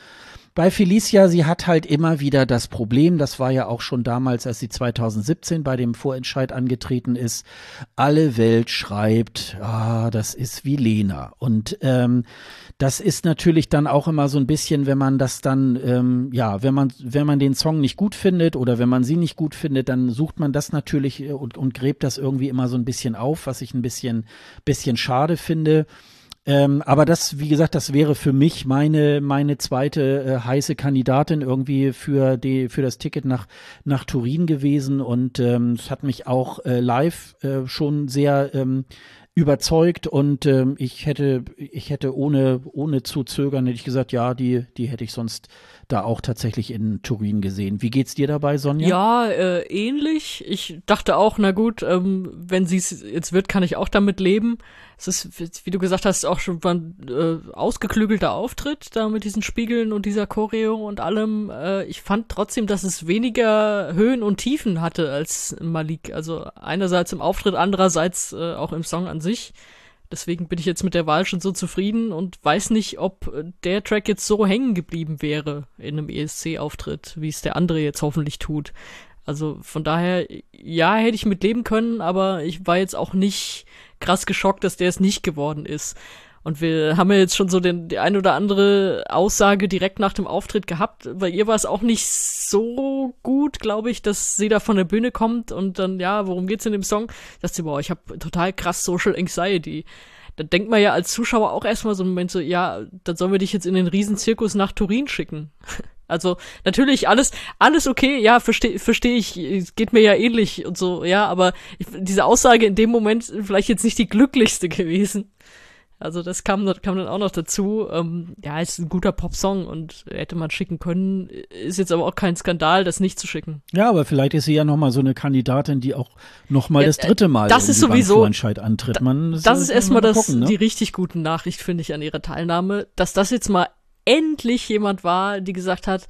Speaker 1: bei Felicia, sie hat halt immer wieder das Problem, das war ja auch schon damals, als sie 2017 bei dem Vorentscheid angetreten ist, alle Welt schreibt, ah, das ist wie Lena. Und ähm, das ist natürlich dann auch immer so ein bisschen, wenn man das dann, ähm, ja, wenn man, wenn man den Song nicht gut findet oder wenn man sie nicht gut findet, dann sucht man das natürlich äh, und, und gräbt das irgendwie immer so ein bisschen auf, was ich ein bisschen, bisschen schade finde. Ähm, aber das, wie gesagt, das wäre für mich meine, meine zweite äh, heiße Kandidatin irgendwie für die, für das Ticket nach, nach Turin gewesen. Und ähm, es hat mich auch äh, live äh, schon sehr ähm, überzeugt. Und ähm, ich hätte, ich hätte ohne, ohne zu zögern, hätte ich gesagt, ja, die, die hätte ich sonst da auch tatsächlich in Turin gesehen. Wie geht's dir dabei, Sonja?
Speaker 2: Ja, äh, ähnlich. Ich dachte auch, na gut, ähm, wenn sie es jetzt wird, kann ich auch damit leben. Es ist, wie du gesagt hast, auch schon ein äh, ausgeklügelter Auftritt da mit diesen Spiegeln und dieser Choreo und allem. Äh, ich fand trotzdem, dass es weniger Höhen und Tiefen hatte als Malik. Also einerseits im Auftritt, andererseits äh, auch im Song an sich. Deswegen bin ich jetzt mit der Wahl schon so zufrieden und weiß nicht, ob der Track jetzt so hängen geblieben wäre in einem ESC-Auftritt, wie es der andere jetzt hoffentlich tut. Also von daher, ja, hätte ich mit leben können, aber ich war jetzt auch nicht krass geschockt, dass der es nicht geworden ist. Und wir haben ja jetzt schon so den, die ein oder andere Aussage direkt nach dem Auftritt gehabt. Bei ihr war es auch nicht so gut, glaube ich, dass sie da von der Bühne kommt und dann, ja, worum geht's in dem Song? Dass sie, boah, ich habe total krass Social Anxiety. Da denkt man ja als Zuschauer auch erstmal so einen Moment so, ja, dann sollen wir dich jetzt in den Riesenzirkus nach Turin schicken. Also natürlich alles alles okay, ja, verstehe versteh ich, geht mir ja ähnlich und so, ja, aber ich, diese Aussage in dem Moment vielleicht jetzt nicht die glücklichste gewesen. Also das kam, kam dann auch noch dazu. Ähm, ja, ist ein guter Popsong und hätte man schicken können. Ist jetzt aber auch kein Skandal, das nicht zu schicken.
Speaker 1: Ja, aber vielleicht ist sie ja noch mal so eine Kandidatin, die auch noch mal ja, das dritte Mal
Speaker 2: das ist sowieso
Speaker 1: antritt. Man,
Speaker 2: das, das ist erstmal das gucken, ne? die richtig gute Nachricht finde ich an ihrer Teilnahme, dass das jetzt mal endlich jemand war, die gesagt hat,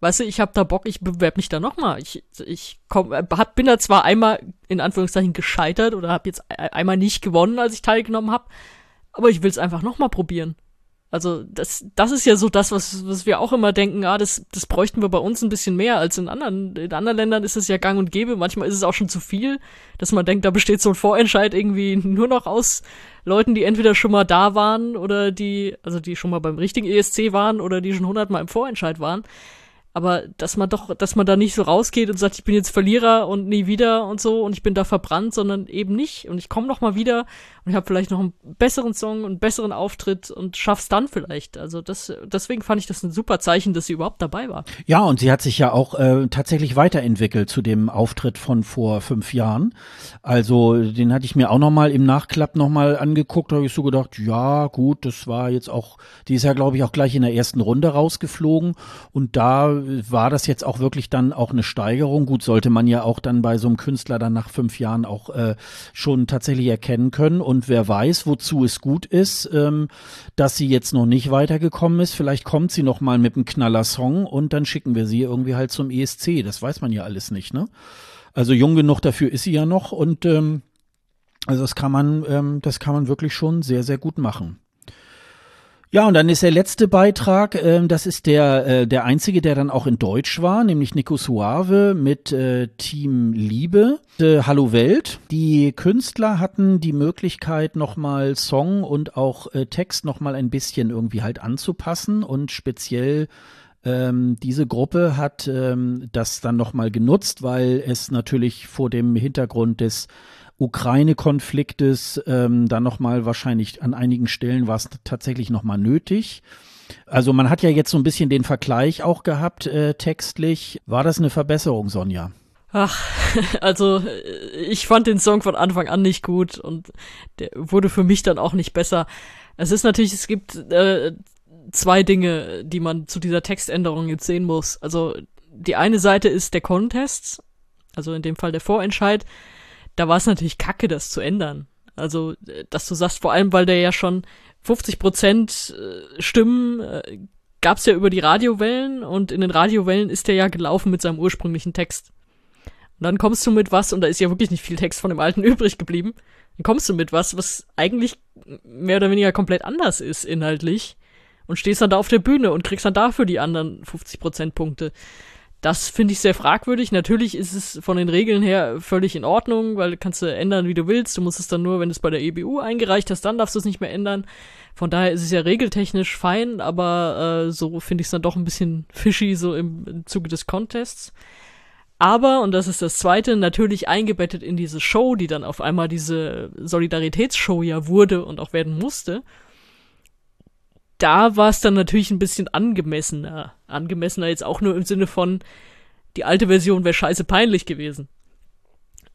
Speaker 2: weißt du, ich habe da Bock, ich bewerbe mich da nochmal. Ich, ich komm, hab, bin da zwar einmal in Anführungszeichen gescheitert oder habe jetzt einmal nicht gewonnen, als ich teilgenommen habe, aber ich will es einfach nochmal probieren. Also das, das ist ja so das, was, was wir auch immer denken, ah, das, das bräuchten wir bei uns ein bisschen mehr als in anderen. In anderen Ländern ist es ja gang und gäbe. Manchmal ist es auch schon zu viel, dass man denkt, da besteht so ein Vorentscheid irgendwie nur noch aus Leuten, die entweder schon mal da waren oder die, also die schon mal beim richtigen ESC waren oder die schon hundertmal im Vorentscheid waren aber dass man doch, dass man da nicht so rausgeht und sagt, ich bin jetzt Verlierer und nie wieder und so und ich bin da verbrannt, sondern eben nicht und ich komme noch mal wieder und ich habe vielleicht noch einen besseren Song, einen besseren Auftritt und schaff's dann vielleicht. Also das, deswegen fand ich das ein super Zeichen, dass sie überhaupt dabei war.
Speaker 1: Ja, und sie hat sich ja auch äh, tatsächlich weiterentwickelt zu dem Auftritt von vor fünf Jahren. Also den hatte ich mir auch noch mal im Nachklapp noch mal angeguckt, habe ich so gedacht, ja gut, das war jetzt auch, die ist ja glaube ich auch gleich in der ersten Runde rausgeflogen und da war das jetzt auch wirklich dann auch eine Steigerung. Gut, sollte man ja auch dann bei so einem Künstler dann nach fünf Jahren auch äh, schon tatsächlich erkennen können. Und wer weiß, wozu es gut ist, ähm, dass sie jetzt noch nicht weitergekommen ist. Vielleicht kommt sie noch mal mit einem Knaller-Song und dann schicken wir sie irgendwie halt zum ESC. Das weiß man ja alles nicht, ne? Also jung genug dafür ist sie ja noch und ähm, also das kann man, ähm, das kann man wirklich schon sehr, sehr gut machen. Ja, und dann ist der letzte Beitrag, äh, das ist der, äh, der einzige, der dann auch in Deutsch war, nämlich Nico Suave mit äh, Team Liebe, äh, Hallo Welt. Die Künstler hatten die Möglichkeit, nochmal Song und auch äh, Text nochmal ein bisschen irgendwie halt anzupassen und speziell ähm, diese Gruppe hat ähm, das dann nochmal genutzt, weil es natürlich vor dem Hintergrund des Ukraine-Konfliktes ähm, dann nochmal wahrscheinlich an einigen Stellen war es tatsächlich nochmal nötig. Also man hat ja jetzt so ein bisschen den Vergleich auch gehabt äh, textlich. War das eine Verbesserung, Sonja?
Speaker 2: Ach, also ich fand den Song von Anfang an nicht gut und der wurde für mich dann auch nicht besser. Es ist natürlich, es gibt äh, zwei Dinge, die man zu dieser Textänderung jetzt sehen muss. Also die eine Seite ist der Contest, also in dem Fall der Vorentscheid. Da war es natürlich kacke, das zu ändern. Also, dass du sagst, vor allem, weil der ja schon 50 Prozent äh, Stimmen äh, gab's ja über die Radiowellen und in den Radiowellen ist der ja gelaufen mit seinem ursprünglichen Text. Und dann kommst du mit was, und da ist ja wirklich nicht viel Text von dem alten übrig geblieben, dann kommst du mit was, was eigentlich mehr oder weniger komplett anders ist inhaltlich und stehst dann da auf der Bühne und kriegst dann dafür die anderen 50 Prozentpunkte. Das finde ich sehr fragwürdig. Natürlich ist es von den Regeln her völlig in Ordnung, weil kannst du ändern, wie du willst. Du musst es dann nur, wenn du es bei der EBU eingereicht hast, dann darfst du es nicht mehr ändern. Von daher ist es ja regeltechnisch fein, aber äh, so finde ich es dann doch ein bisschen fishy, so im, im Zuge des Contests. Aber, und das ist das Zweite, natürlich eingebettet in diese Show, die dann auf einmal diese Solidaritätsshow ja wurde und auch werden musste, da war es dann natürlich ein bisschen angemessener. Angemessener jetzt auch nur im Sinne von, die alte Version wäre scheiße peinlich gewesen.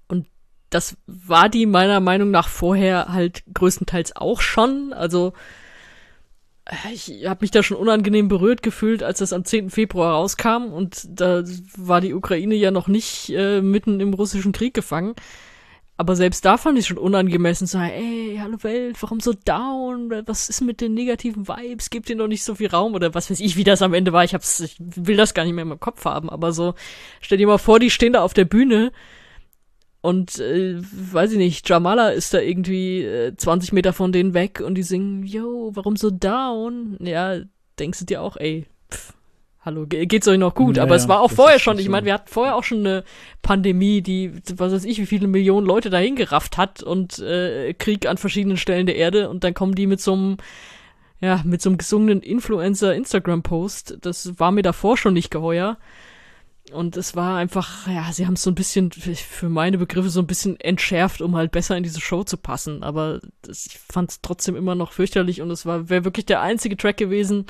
Speaker 2: Und das war die meiner Meinung nach vorher halt größtenteils auch schon. Also ich habe mich da schon unangenehm berührt gefühlt, als das am 10. Februar rauskam und da war die Ukraine ja noch nicht äh, mitten im russischen Krieg gefangen. Aber selbst da fand ich schon unangemessen zu sagen, ey, hallo Welt, warum so down? Was ist mit den negativen Vibes? Gebt ihr noch nicht so viel Raum? Oder was weiß ich, wie das am Ende war. Ich hab's, ich will das gar nicht mehr meinem Kopf haben. Aber so, stell dir mal vor, die stehen da auf der Bühne und, äh, weiß ich nicht, Jamala ist da irgendwie äh, 20 Meter von denen weg und die singen, yo, warum so down? Ja, denkst du dir auch, ey, hallo, geht's euch noch gut? Ja, aber es war auch vorher schon, ich meine, wir hatten vorher auch schon eine Pandemie, die, was weiß ich, wie viele Millionen Leute dahin gerafft hat und äh, Krieg an verschiedenen Stellen der Erde und dann kommen die mit so einem, ja, mit so einem gesungenen Influencer-Instagram-Post. Das war mir davor schon nicht geheuer. Und es war einfach, ja, sie haben es so ein bisschen, für meine Begriffe, so ein bisschen entschärft, um halt besser in diese Show zu passen. Aber das, ich fand es trotzdem immer noch fürchterlich und es war, wäre wirklich der einzige Track gewesen,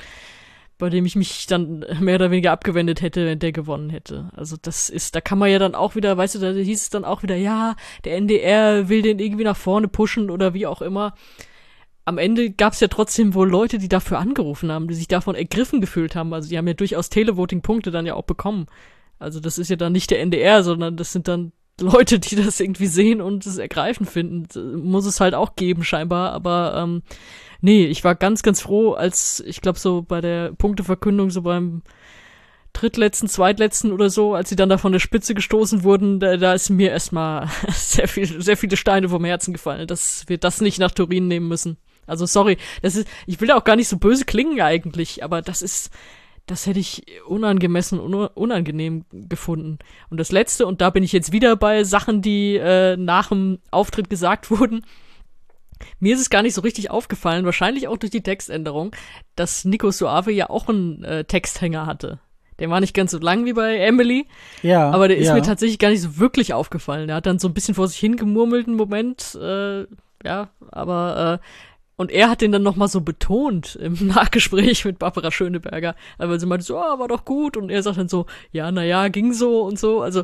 Speaker 2: bei dem ich mich dann mehr oder weniger abgewendet hätte, wenn der gewonnen hätte. Also das ist, da kann man ja dann auch wieder, weißt du, da hieß es dann auch wieder, ja, der NDR will den irgendwie nach vorne pushen oder wie auch immer. Am Ende gab es ja trotzdem wohl Leute, die dafür angerufen haben, die sich davon ergriffen gefühlt haben. Also die haben ja durchaus Televoting-Punkte dann ja auch bekommen. Also das ist ja dann nicht der NDR, sondern das sind dann Leute, die das irgendwie sehen und es ergreifend finden. Muss es halt auch geben, scheinbar. Aber ähm, nee, ich war ganz, ganz froh, als ich glaube so bei der Punkteverkündung, so beim drittletzten, zweitletzten oder so, als sie dann da von der Spitze gestoßen wurden, da, da ist mir erstmal sehr viel, sehr viele Steine vom Herzen gefallen, dass wir das nicht nach Turin nehmen müssen. Also sorry, das ist, ich will auch gar nicht so böse klingen eigentlich, aber das ist, das hätte ich unangemessen, un unangenehm gefunden. Und das letzte, und da bin ich jetzt wieder bei Sachen, die äh, nach dem Auftritt gesagt wurden. Mir ist es gar nicht so richtig aufgefallen, wahrscheinlich auch durch die Textänderung, dass Nico Suave ja auch einen äh, Texthänger hatte. Der war nicht ganz so lang wie bei Emily. Ja. Aber der ist ja. mir tatsächlich gar nicht so wirklich aufgefallen. Der hat dann so ein bisschen vor sich hingemurmelt einen Moment. Äh, ja, aber äh, und er hat den dann nochmal so betont im Nachgespräch mit Barbara Schöneberger. weil sie meinte so, ah, war doch gut. Und er sagt dann so, ja, na ja, ging so und so. Also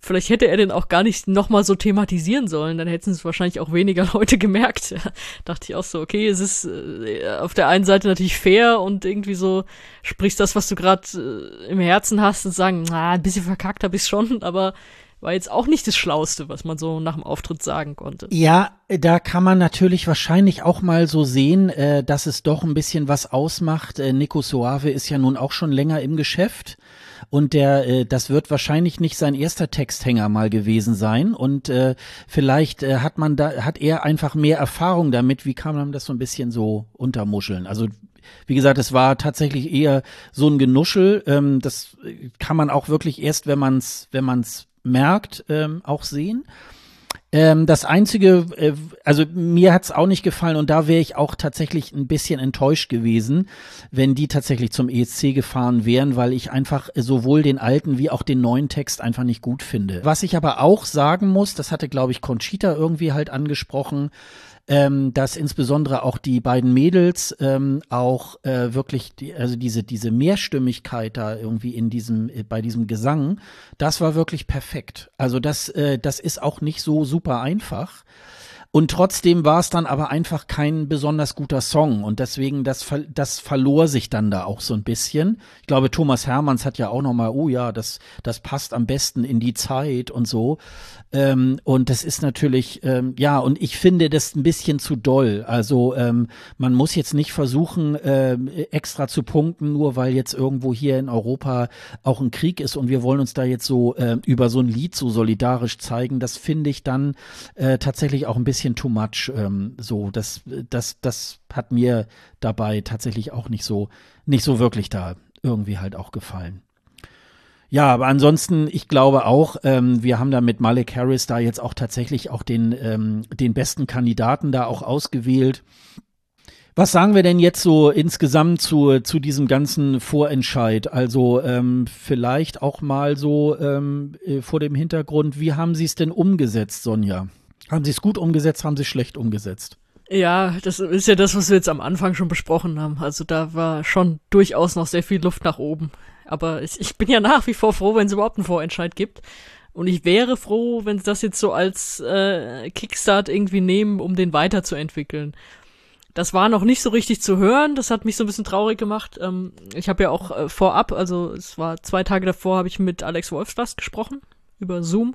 Speaker 2: vielleicht hätte er den auch gar nicht nochmal so thematisieren sollen. Dann hätten es wahrscheinlich auch weniger Leute gemerkt. Dachte ich auch so, okay, es ist äh, auf der einen Seite natürlich fair und irgendwie so sprichst das, was du gerade äh, im Herzen hast und sagen, na, ein bisschen verkackt habe ich schon, aber war jetzt auch nicht das Schlauste, was man so nach dem Auftritt sagen konnte.
Speaker 1: Ja, da kann man natürlich wahrscheinlich auch mal so sehen, äh, dass es doch ein bisschen was ausmacht. Äh, Nico Suave ist ja nun auch schon länger im Geschäft und der, äh, das wird wahrscheinlich nicht sein erster Texthänger mal gewesen sein und äh, vielleicht äh, hat man da, hat er einfach mehr Erfahrung damit. Wie kann man das so ein bisschen so untermuscheln? Also wie gesagt, es war tatsächlich eher so ein Genuschel. Ähm, das kann man auch wirklich erst, wenn man es, wenn man es merkt, ähm, auch sehen. Ähm, das einzige, äh, also mir hat's auch nicht gefallen und da wäre ich auch tatsächlich ein bisschen enttäuscht gewesen, wenn die tatsächlich zum ESC gefahren wären, weil ich einfach sowohl den alten wie auch den neuen Text einfach nicht gut finde. Was ich aber auch sagen muss, das hatte glaube ich Conchita irgendwie halt angesprochen, ähm, dass insbesondere auch die beiden Mädels ähm, auch äh, wirklich, die, also diese, diese Mehrstimmigkeit da irgendwie in diesem, äh, bei diesem Gesang, das war wirklich perfekt. Also das, äh, das ist auch nicht so super einfach. Und trotzdem war es dann aber einfach kein besonders guter Song. Und deswegen, das, das verlor sich dann da auch so ein bisschen. Ich glaube, Thomas Hermanns hat ja auch nochmal, oh ja, das, das passt am besten in die Zeit und so. Ähm, und das ist natürlich, ähm, ja, und ich finde das ein bisschen zu doll. Also ähm, man muss jetzt nicht versuchen, äh, extra zu punkten, nur weil jetzt irgendwo hier in Europa auch ein Krieg ist und wir wollen uns da jetzt so äh, über so ein Lied so solidarisch zeigen. Das finde ich dann äh, tatsächlich auch ein bisschen too much. Ähm, so, das, das, das hat mir dabei tatsächlich auch nicht so, nicht so wirklich da irgendwie halt auch gefallen. Ja, aber ansonsten, ich glaube auch, ähm, wir haben da mit Malik Harris da jetzt auch tatsächlich auch den, ähm, den besten Kandidaten da auch ausgewählt. Was sagen wir denn jetzt so insgesamt zu, zu diesem ganzen Vorentscheid? Also ähm, vielleicht auch mal so ähm, äh, vor dem Hintergrund, wie haben Sie es denn umgesetzt, Sonja? Haben Sie es gut umgesetzt, haben Sie es schlecht umgesetzt?
Speaker 2: Ja, das ist ja das, was wir jetzt am Anfang schon besprochen haben. Also da war schon durchaus noch sehr viel Luft nach oben. Aber ich bin ja nach wie vor froh, wenn es überhaupt einen Vorentscheid gibt. Und ich wäre froh, wenn sie das jetzt so als äh, Kickstart irgendwie nehmen, um den weiterzuentwickeln. Das war noch nicht so richtig zu hören, das hat mich so ein bisschen traurig gemacht. Ähm, ich habe ja auch äh, vorab, also es war zwei Tage davor, habe ich mit Alex Wolfslast gesprochen über Zoom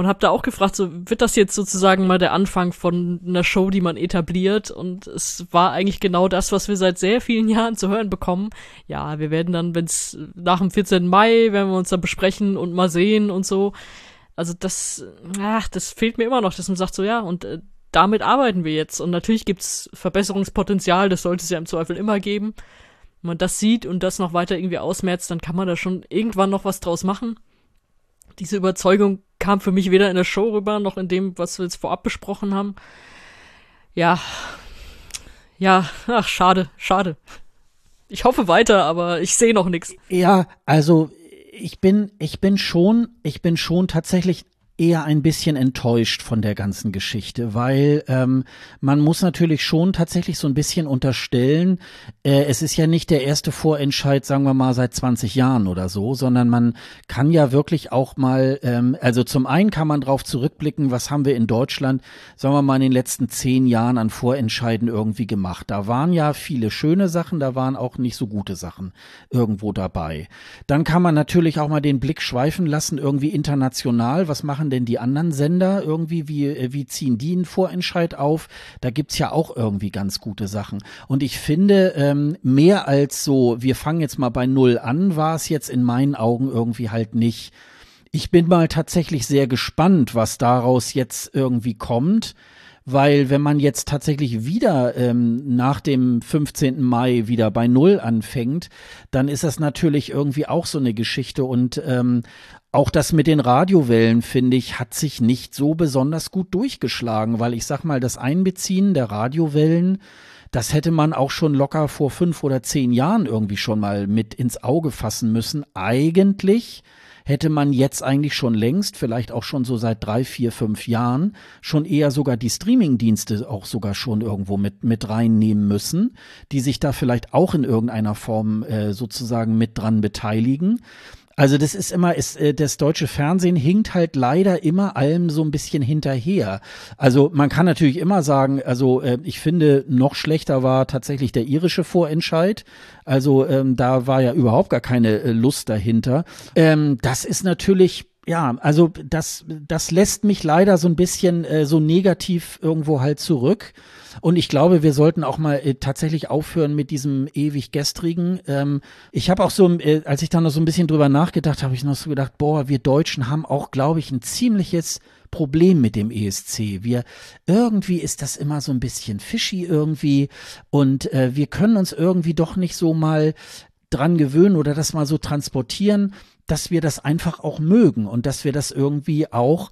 Speaker 2: und habe da auch gefragt, so wird das jetzt sozusagen mal der Anfang von einer Show, die man etabliert und es war eigentlich genau das, was wir seit sehr vielen Jahren zu hören bekommen. Ja, wir werden dann, wenn es nach dem 14. Mai, werden wir uns dann besprechen und mal sehen und so. Also das, ach, das fehlt mir immer noch, dass man sagt so, ja, und äh, damit arbeiten wir jetzt. Und natürlich gibt's Verbesserungspotenzial, das sollte es ja im Zweifel immer geben. Wenn man das sieht und das noch weiter irgendwie ausmerzt, dann kann man da schon irgendwann noch was draus machen diese Überzeugung kam für mich weder in der Show rüber, noch in dem, was wir jetzt vorab besprochen haben. Ja. Ja, ach, schade, schade. Ich hoffe weiter, aber ich sehe noch nichts.
Speaker 1: Ja, also ich bin, ich bin schon, ich bin schon tatsächlich eher ein bisschen enttäuscht von der ganzen Geschichte, weil ähm, man muss natürlich schon tatsächlich so ein bisschen unterstellen, äh, es ist ja nicht der erste Vorentscheid, sagen wir mal, seit 20 Jahren oder so, sondern man kann ja wirklich auch mal, ähm, also zum einen kann man drauf zurückblicken, was haben wir in Deutschland, sagen wir mal, in den letzten zehn Jahren an Vorentscheiden irgendwie gemacht. Da waren ja viele schöne Sachen, da waren auch nicht so gute Sachen irgendwo dabei. Dann kann man natürlich auch mal den Blick schweifen lassen, irgendwie international, was machen denn die anderen Sender irgendwie? Wie, äh, wie ziehen die einen Vorentscheid auf? Da gibt's ja auch irgendwie ganz gute Sachen. Und ich finde, ähm, mehr als so, wir fangen jetzt mal bei Null an, war es jetzt in meinen Augen irgendwie halt nicht. Ich bin mal tatsächlich sehr gespannt, was daraus jetzt irgendwie kommt weil wenn man jetzt tatsächlich wieder ähm, nach dem 15. Mai wieder bei Null anfängt, dann ist das natürlich irgendwie auch so eine Geschichte und ähm, auch das mit den Radiowellen, finde ich, hat sich nicht so besonders gut durchgeschlagen, weil ich sag mal, das Einbeziehen der Radiowellen, das hätte man auch schon locker vor fünf oder zehn Jahren irgendwie schon mal mit ins Auge fassen müssen. Eigentlich hätte man jetzt eigentlich schon längst, vielleicht auch schon so seit drei, vier, fünf Jahren, schon eher sogar die Streamingdienste auch sogar schon irgendwo mit, mit reinnehmen müssen, die sich da vielleicht auch in irgendeiner Form äh, sozusagen mit dran beteiligen. Also das ist immer, ist, äh, das deutsche Fernsehen hinkt halt leider immer allem so ein bisschen hinterher. Also man kann natürlich immer sagen, also äh, ich finde, noch schlechter war tatsächlich der irische Vorentscheid. Also ähm, da war ja überhaupt gar keine äh, Lust dahinter. Ähm, das ist natürlich ja, also das, das lässt mich leider so ein bisschen äh, so negativ irgendwo halt zurück. Und ich glaube, wir sollten auch mal äh, tatsächlich aufhören mit diesem ewig gestrigen. Ähm, ich habe auch so, äh, als ich da noch so ein bisschen drüber nachgedacht habe, ich noch so gedacht, boah, wir Deutschen haben auch, glaube ich, ein ziemliches Problem mit dem ESC. Wir irgendwie ist das immer so ein bisschen fishy irgendwie und äh, wir können uns irgendwie doch nicht so mal dran gewöhnen oder das mal so transportieren, dass wir das einfach auch mögen und dass wir das irgendwie auch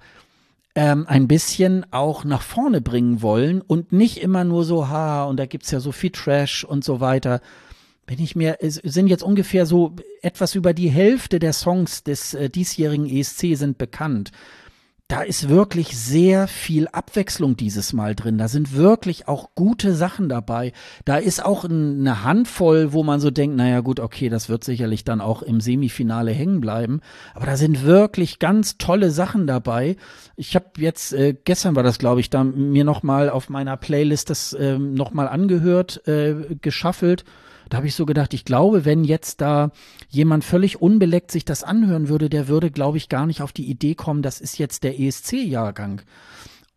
Speaker 1: ähm, ein bisschen auch nach vorne bringen wollen und nicht immer nur so, ha, und da gibt's ja so viel Trash und so weiter. Wenn ich mir, es sind jetzt ungefähr so etwas über die Hälfte der Songs des äh, diesjährigen ESC sind bekannt. Da ist wirklich sehr viel Abwechslung dieses Mal drin. Da sind wirklich auch gute Sachen dabei. Da ist auch eine Handvoll, wo man so denkt, naja gut, okay, das wird sicherlich dann auch im Semifinale hängen bleiben. Aber da sind wirklich ganz tolle Sachen dabei. Ich habe jetzt, äh, gestern war das, glaube ich, da mir nochmal auf meiner Playlist das äh, nochmal angehört, äh, geschaffelt. Da habe ich so gedacht, ich glaube, wenn jetzt da jemand völlig unbeleckt sich das anhören würde, der würde, glaube ich, gar nicht auf die Idee kommen, das ist jetzt der ESC-Jahrgang.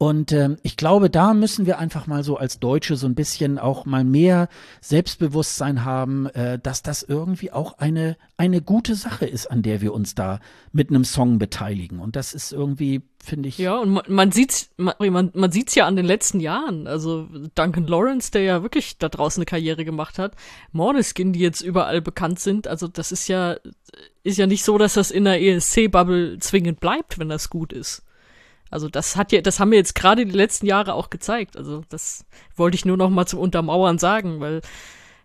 Speaker 1: Und äh, ich glaube, da müssen wir einfach mal so als Deutsche so ein bisschen auch mal mehr Selbstbewusstsein haben, äh, dass das irgendwie auch eine, eine gute Sache ist, an der wir uns da mit einem Song beteiligen. Und das ist irgendwie, finde ich.
Speaker 2: Ja, und man, man sieht's, man, man, sieht's ja an den letzten Jahren. Also Duncan Lawrence, der ja wirklich da draußen eine Karriere gemacht hat, Morneskin, die jetzt überall bekannt sind. Also das ist ja, ist ja nicht so, dass das in der ESC-Bubble zwingend bleibt, wenn das gut ist. Also das hat ja, das haben wir jetzt gerade die letzten Jahre auch gezeigt. Also das wollte ich nur noch mal zum Untermauern sagen, weil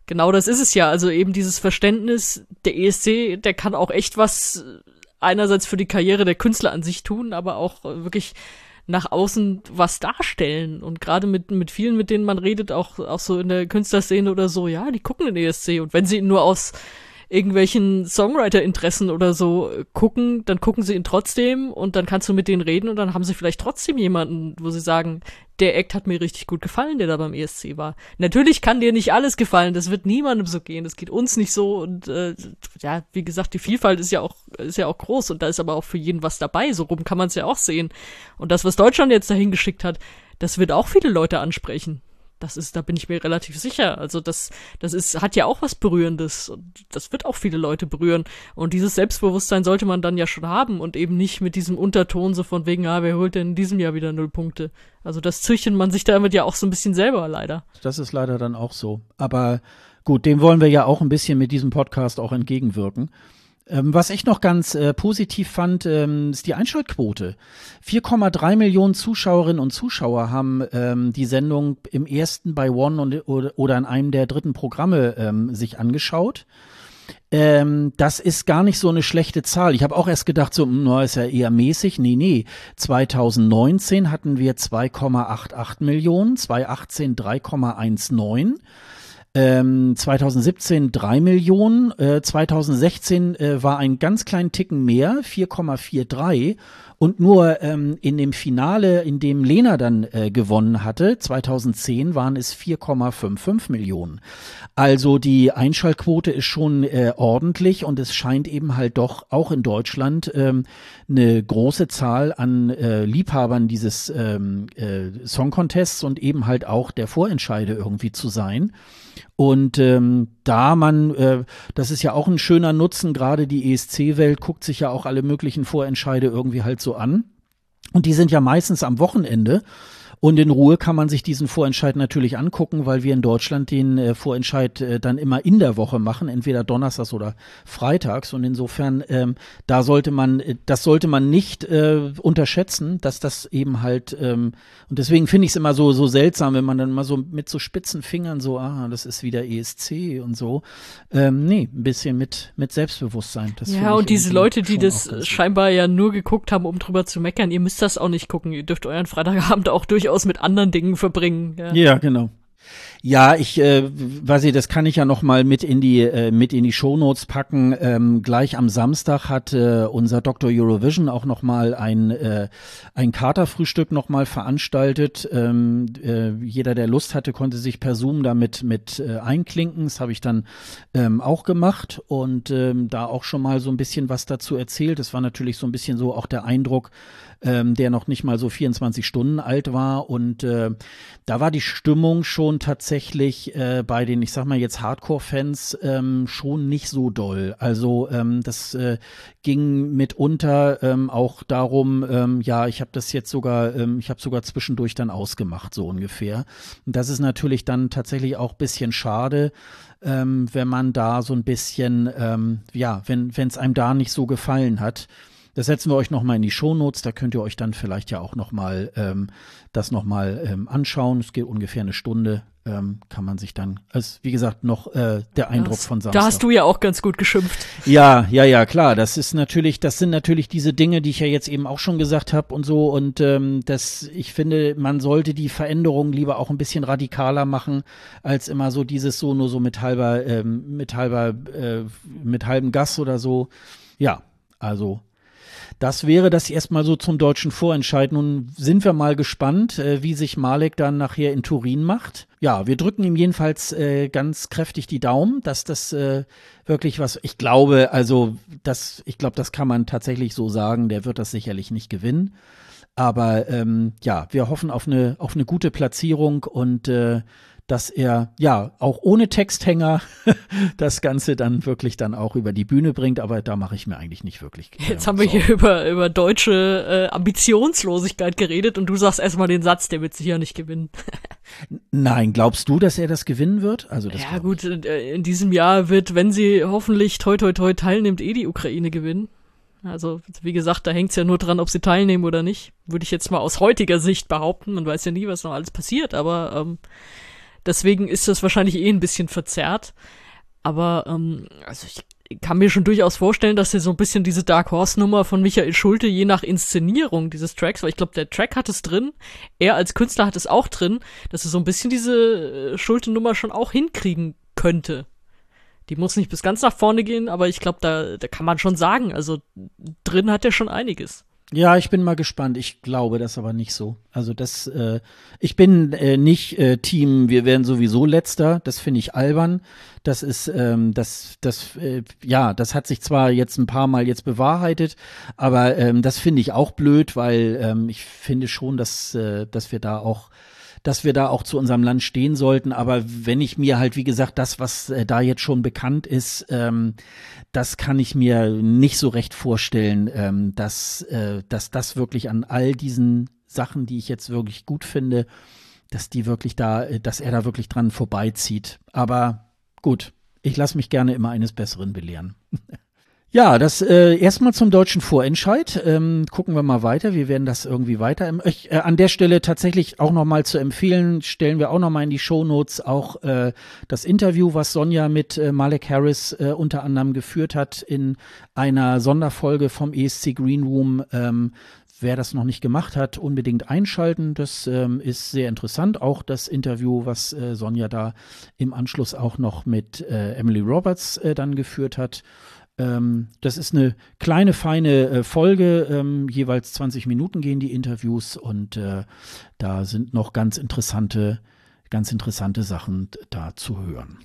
Speaker 2: genau das ist es ja. Also eben dieses Verständnis, der ESC, der kann auch echt was einerseits für die Karriere der Künstler an sich tun, aber auch wirklich nach außen was darstellen. Und gerade mit, mit vielen, mit denen man redet, auch, auch so in der Künstlerszene oder so, ja, die gucken den ESC. Und wenn sie ihn nur aus irgendwelchen Songwriter-Interessen oder so gucken, dann gucken sie ihn trotzdem und dann kannst du mit denen reden und dann haben sie vielleicht trotzdem jemanden, wo sie sagen, der Act hat mir richtig gut gefallen, der da beim ESC war. Natürlich kann dir nicht alles gefallen, das wird niemandem so gehen, das geht uns nicht so und äh, ja, wie gesagt, die Vielfalt ist ja auch ist ja auch groß und da ist aber auch für jeden was dabei, so rum kann man es ja auch sehen. Und das, was Deutschland jetzt dahin geschickt hat, das wird auch viele Leute ansprechen. Das ist, da bin ich mir relativ sicher. Also das, das ist, hat ja auch was Berührendes und das wird auch viele Leute berühren. Und dieses Selbstbewusstsein sollte man dann ja schon haben und eben nicht mit diesem Unterton so von wegen, ah, wer holt denn in diesem Jahr wieder null Punkte? Also das züchtet man sich damit ja auch so ein bisschen selber leider.
Speaker 1: Das ist leider dann auch so. Aber gut, dem wollen wir ja auch ein bisschen mit diesem Podcast auch entgegenwirken. Ähm, was ich noch ganz äh, positiv fand, ähm, ist die Einschaltquote. 4,3 Millionen Zuschauerinnen und Zuschauer haben ähm, die Sendung im ersten bei One und, oder, in einem der dritten Programme ähm, sich angeschaut. Ähm, das ist gar nicht so eine schlechte Zahl. Ich habe auch erst gedacht, so, hm, ist ja eher mäßig. Nee, nee. 2019 hatten wir 2,88 Millionen, 2018 3,19. Ähm, 2017 drei Millionen, äh, 2016 äh, war ein ganz kleinen Ticken mehr, 4,43 und nur ähm, in dem Finale, in dem Lena dann äh, gewonnen hatte, 2010 waren es 4,55 Millionen. Also die Einschaltquote ist schon äh, ordentlich und es scheint eben halt doch auch in Deutschland ähm, eine große Zahl an äh, Liebhabern dieses ähm, äh, Song Contests und eben halt auch der Vorentscheide irgendwie zu sein. Und ähm, da man, äh, das ist ja auch ein schöner Nutzen, gerade die ESC-Welt guckt sich ja auch alle möglichen Vorentscheide irgendwie halt so an. Und die sind ja meistens am Wochenende. Und in Ruhe kann man sich diesen Vorentscheid natürlich angucken, weil wir in Deutschland den äh, Vorentscheid äh, dann immer in der Woche machen, entweder donnerstags oder freitags. Und insofern, ähm, da sollte man, äh, das sollte man nicht äh, unterschätzen, dass das eben halt, ähm, und deswegen finde ich es immer so, so seltsam, wenn man dann mal so mit so spitzen Fingern so, ah, das ist wieder ESC und so. Ähm, nee, ein bisschen mit, mit Selbstbewusstsein.
Speaker 2: Das ja, und diese Leute, die das scheinbar ja nur geguckt haben, um drüber zu meckern, ihr müsst das auch nicht gucken. Ihr dürft euren Freitagabend auch durch durchaus mit anderen Dingen verbringen.
Speaker 1: Ja, ja genau. Ja, ich äh, weiß ich, das kann ich ja noch mal mit in die äh, mit in die Shownotes packen. Ähm, gleich am Samstag hat äh, unser Dr. Eurovision auch noch mal ein äh, ein Katerfrühstück noch mal veranstaltet. Ähm, äh, jeder, der Lust hatte, konnte sich per Zoom damit mit äh, einklinken. Das habe ich dann ähm, auch gemacht und ähm, da auch schon mal so ein bisschen was dazu erzählt. Das war natürlich so ein bisschen so auch der Eindruck, ähm, der noch nicht mal so 24 Stunden alt war. Und äh, da war die Stimmung schon tatsächlich äh, bei den, ich sag mal jetzt Hardcore-Fans ähm, schon nicht so doll. Also ähm, das äh, ging mitunter ähm, auch darum, ähm, ja, ich habe das jetzt sogar, ähm, ich habe sogar zwischendurch dann ausgemacht, so ungefähr. Und das ist natürlich dann tatsächlich auch bisschen schade. Ähm, wenn man da so ein bisschen, ähm, ja, wenn es einem da nicht so gefallen hat. Das setzen wir euch nochmal in die Shownotes, da könnt ihr euch dann vielleicht ja auch nochmal ähm, das nochmal ähm, anschauen. Es geht ungefähr eine Stunde. Ähm, kann man sich dann, als wie gesagt, noch äh, der Eindruck
Speaker 2: das,
Speaker 1: von Samstag.
Speaker 2: Da hast du ja auch ganz gut geschimpft.
Speaker 1: Ja, ja, ja, klar. Das ist natürlich, das sind natürlich diese Dinge, die ich ja jetzt eben auch schon gesagt habe und so. Und ähm, das, ich finde, man sollte die Veränderungen lieber auch ein bisschen radikaler machen, als immer so dieses so nur so mit halber, ähm, mit halber, äh, mit halbem Gas oder so. Ja, also das wäre das erstmal so zum deutschen Vorentscheid. Nun sind wir mal gespannt, äh, wie sich Malek dann nachher in Turin macht. Ja, wir drücken ihm jedenfalls äh, ganz kräftig die Daumen, dass das äh, wirklich was, ich glaube, also das, ich glaube, das kann man tatsächlich so sagen, der wird das sicherlich nicht gewinnen. Aber ähm, ja, wir hoffen auf eine, auf eine gute Platzierung und äh, dass er ja auch ohne Texthänger das Ganze dann wirklich dann auch über die Bühne bringt, aber da mache ich mir eigentlich nicht wirklich.
Speaker 2: Äh, Jetzt haben wir hier über, über deutsche äh, Ambitionslosigkeit geredet und du sagst erstmal den Satz, der wird sicher nicht gewinnen.
Speaker 1: Nein, glaubst du, dass er das gewinnen wird? Also das
Speaker 2: ja gut, äh, in diesem Jahr wird, wenn sie hoffentlich toi toi toi teilnimmt, eh die Ukraine gewinnen. Also, wie gesagt, da hängt's ja nur dran, ob sie teilnehmen oder nicht. Würde ich jetzt mal aus heutiger Sicht behaupten. Man weiß ja nie, was noch alles passiert, aber ähm, Deswegen ist das wahrscheinlich eh ein bisschen verzerrt. Aber ähm, also ich kann mir schon durchaus vorstellen, dass er so ein bisschen diese Dark Horse Nummer von Michael Schulte je nach Inszenierung dieses Tracks, weil ich glaube, der Track hat es drin, er als Künstler hat es auch drin, dass er so ein bisschen diese äh, Schulte Nummer schon auch hinkriegen könnte. Die muss nicht bis ganz nach vorne gehen, aber ich glaube, da, da kann man schon sagen, also drin hat er schon einiges.
Speaker 1: Ja, ich bin mal gespannt. Ich glaube das aber nicht so. Also das, äh, ich bin äh, nicht äh, Team, wir werden sowieso letzter. Das finde ich albern. Das ist, ähm, das, das, äh, ja, das hat sich zwar jetzt ein paar Mal jetzt bewahrheitet, aber ähm, das finde ich auch blöd, weil ähm, ich finde schon, dass, äh, dass wir da auch dass wir da auch zu unserem Land stehen sollten. Aber wenn ich mir halt, wie gesagt, das, was äh, da jetzt schon bekannt ist, ähm, das kann ich mir nicht so recht vorstellen, ähm, dass, äh, dass das wirklich an all diesen Sachen, die ich jetzt wirklich gut finde, dass die wirklich da, äh, dass er da wirklich dran vorbeizieht. Aber gut, ich lasse mich gerne immer eines Besseren belehren. Ja, das äh, erstmal zum deutschen Vorentscheid. Ähm, gucken wir mal weiter. Wir werden das irgendwie weiter. Ich, äh, an der Stelle tatsächlich auch nochmal zu empfehlen, stellen wir auch nochmal in die Shownotes auch äh, das Interview, was Sonja mit äh, Malek Harris äh, unter anderem geführt hat in einer Sonderfolge vom ESC Green Room. Ähm, wer das noch nicht gemacht hat, unbedingt einschalten. Das ähm, ist sehr interessant. Auch das Interview, was äh, Sonja da im Anschluss auch noch mit äh, Emily Roberts äh, dann geführt hat. Ähm, das ist eine kleine, feine äh, Folge. Ähm, jeweils 20 Minuten gehen die Interviews und äh, da sind noch ganz interessante, ganz interessante Sachen da zu hören.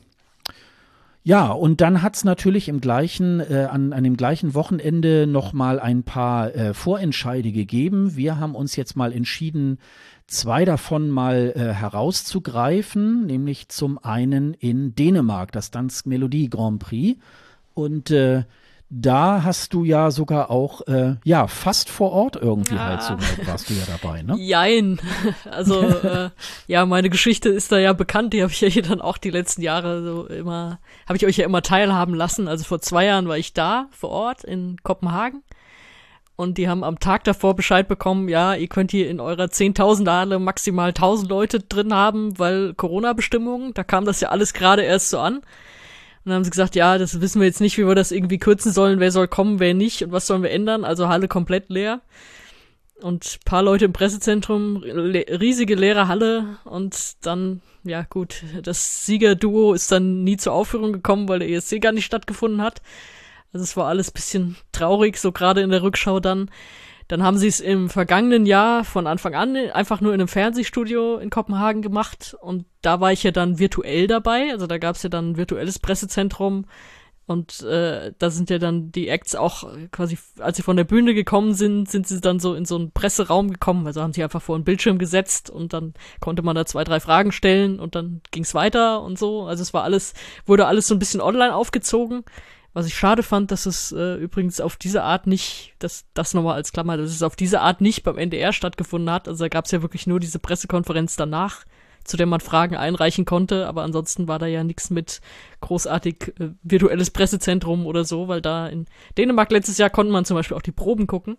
Speaker 1: Ja, und dann hat's natürlich im gleichen, äh, an, an dem gleichen Wochenende noch mal ein paar äh, Vorentscheide gegeben. Wir haben uns jetzt mal entschieden, zwei davon mal äh, herauszugreifen, nämlich zum einen in Dänemark, das Dansk Melodie Grand Prix. Und äh, da hast du ja sogar auch, äh, ja, fast vor Ort irgendwie ja. halt so warst du ja dabei, ne?
Speaker 2: Jein. Also, äh, ja, meine Geschichte ist da ja bekannt, die habe ich ja hier dann auch die letzten Jahre so immer, habe ich euch ja immer teilhaben lassen. Also vor zwei Jahren war ich da vor Ort in Kopenhagen und die haben am Tag davor Bescheid bekommen, ja, ihr könnt hier in eurer 10.000 Halle maximal 1.000 Leute drin haben, weil Corona-Bestimmungen, da kam das ja alles gerade erst so an. Und dann haben sie gesagt, ja, das wissen wir jetzt nicht, wie wir das irgendwie kürzen sollen, wer soll kommen, wer nicht und was sollen wir ändern. Also Halle komplett leer. Und paar Leute im Pressezentrum, le riesige leere Halle und dann, ja gut, das Siegerduo ist dann nie zur Aufführung gekommen, weil der ESC gar nicht stattgefunden hat. Also es war alles bisschen traurig, so gerade in der Rückschau dann. Dann haben sie es im vergangenen Jahr von Anfang an einfach nur in einem Fernsehstudio in Kopenhagen gemacht und da war ich ja dann virtuell dabei. Also da gab es ja dann ein virtuelles Pressezentrum und äh, da sind ja dann die Acts auch quasi, als sie von der Bühne gekommen sind, sind sie dann so in so einen Presseraum gekommen. Also haben sie einfach vor einen Bildschirm gesetzt und dann konnte man da zwei, drei Fragen stellen und dann ging's weiter und so. Also es war alles, wurde alles so ein bisschen online aufgezogen. Was ich schade fand, dass es äh, übrigens auf diese Art nicht, dass das nochmal als Klammer, dass es auf diese Art nicht beim NDR stattgefunden hat. Also da gab es ja wirklich nur diese Pressekonferenz danach, zu der man Fragen einreichen konnte, aber ansonsten war da ja nichts mit großartig äh, virtuelles Pressezentrum oder so, weil da in Dänemark letztes Jahr konnte man zum Beispiel auch die Proben gucken.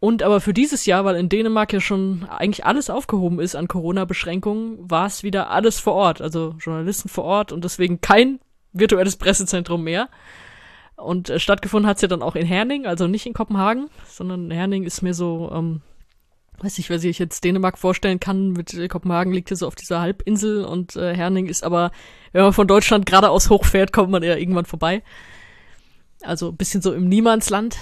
Speaker 2: Und aber für dieses Jahr, weil in Dänemark ja schon eigentlich alles aufgehoben ist an Corona-Beschränkungen, war es wieder alles vor Ort, also Journalisten vor Ort und deswegen kein virtuelles Pressezentrum mehr. Und äh, stattgefunden hat's ja dann auch in Herning, also nicht in Kopenhagen, sondern Herning ist mir so, ähm, weiß nicht, wer sich jetzt Dänemark vorstellen kann, mit äh, Kopenhagen liegt ja so auf dieser Halbinsel und äh, Herning ist aber, wenn man von Deutschland geradeaus hochfährt, kommt man ja irgendwann vorbei. Also bisschen so im Niemandsland.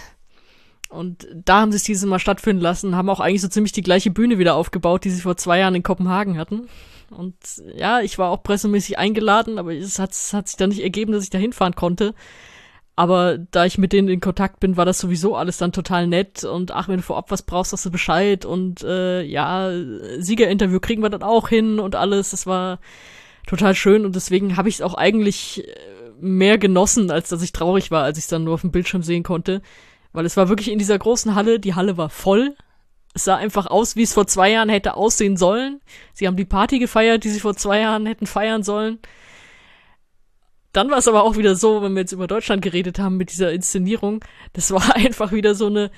Speaker 2: Und da haben sie es dieses Mal stattfinden lassen, haben auch eigentlich so ziemlich die gleiche Bühne wieder aufgebaut, die sie vor zwei Jahren in Kopenhagen hatten. Und ja, ich war auch pressemäßig eingeladen, aber es hat, es hat sich dann nicht ergeben, dass ich da hinfahren konnte. Aber da ich mit denen in Kontakt bin, war das sowieso alles dann total nett. Und ach, wenn du vorab was brauchst, hast du Bescheid. Und äh, ja, Siegerinterview kriegen wir dann auch hin und alles. Das war total schön. Und deswegen habe ich es auch eigentlich äh, mehr genossen, als dass ich traurig war, als ich es dann nur auf dem Bildschirm sehen konnte. Weil es war wirklich in dieser großen Halle, die Halle war voll. Es sah einfach aus, wie es vor zwei Jahren hätte aussehen sollen. Sie haben die Party gefeiert, die sie vor zwei Jahren hätten feiern sollen. Dann war es aber auch wieder so, wenn wir jetzt über Deutschland geredet haben mit dieser Inszenierung, das war einfach wieder so eine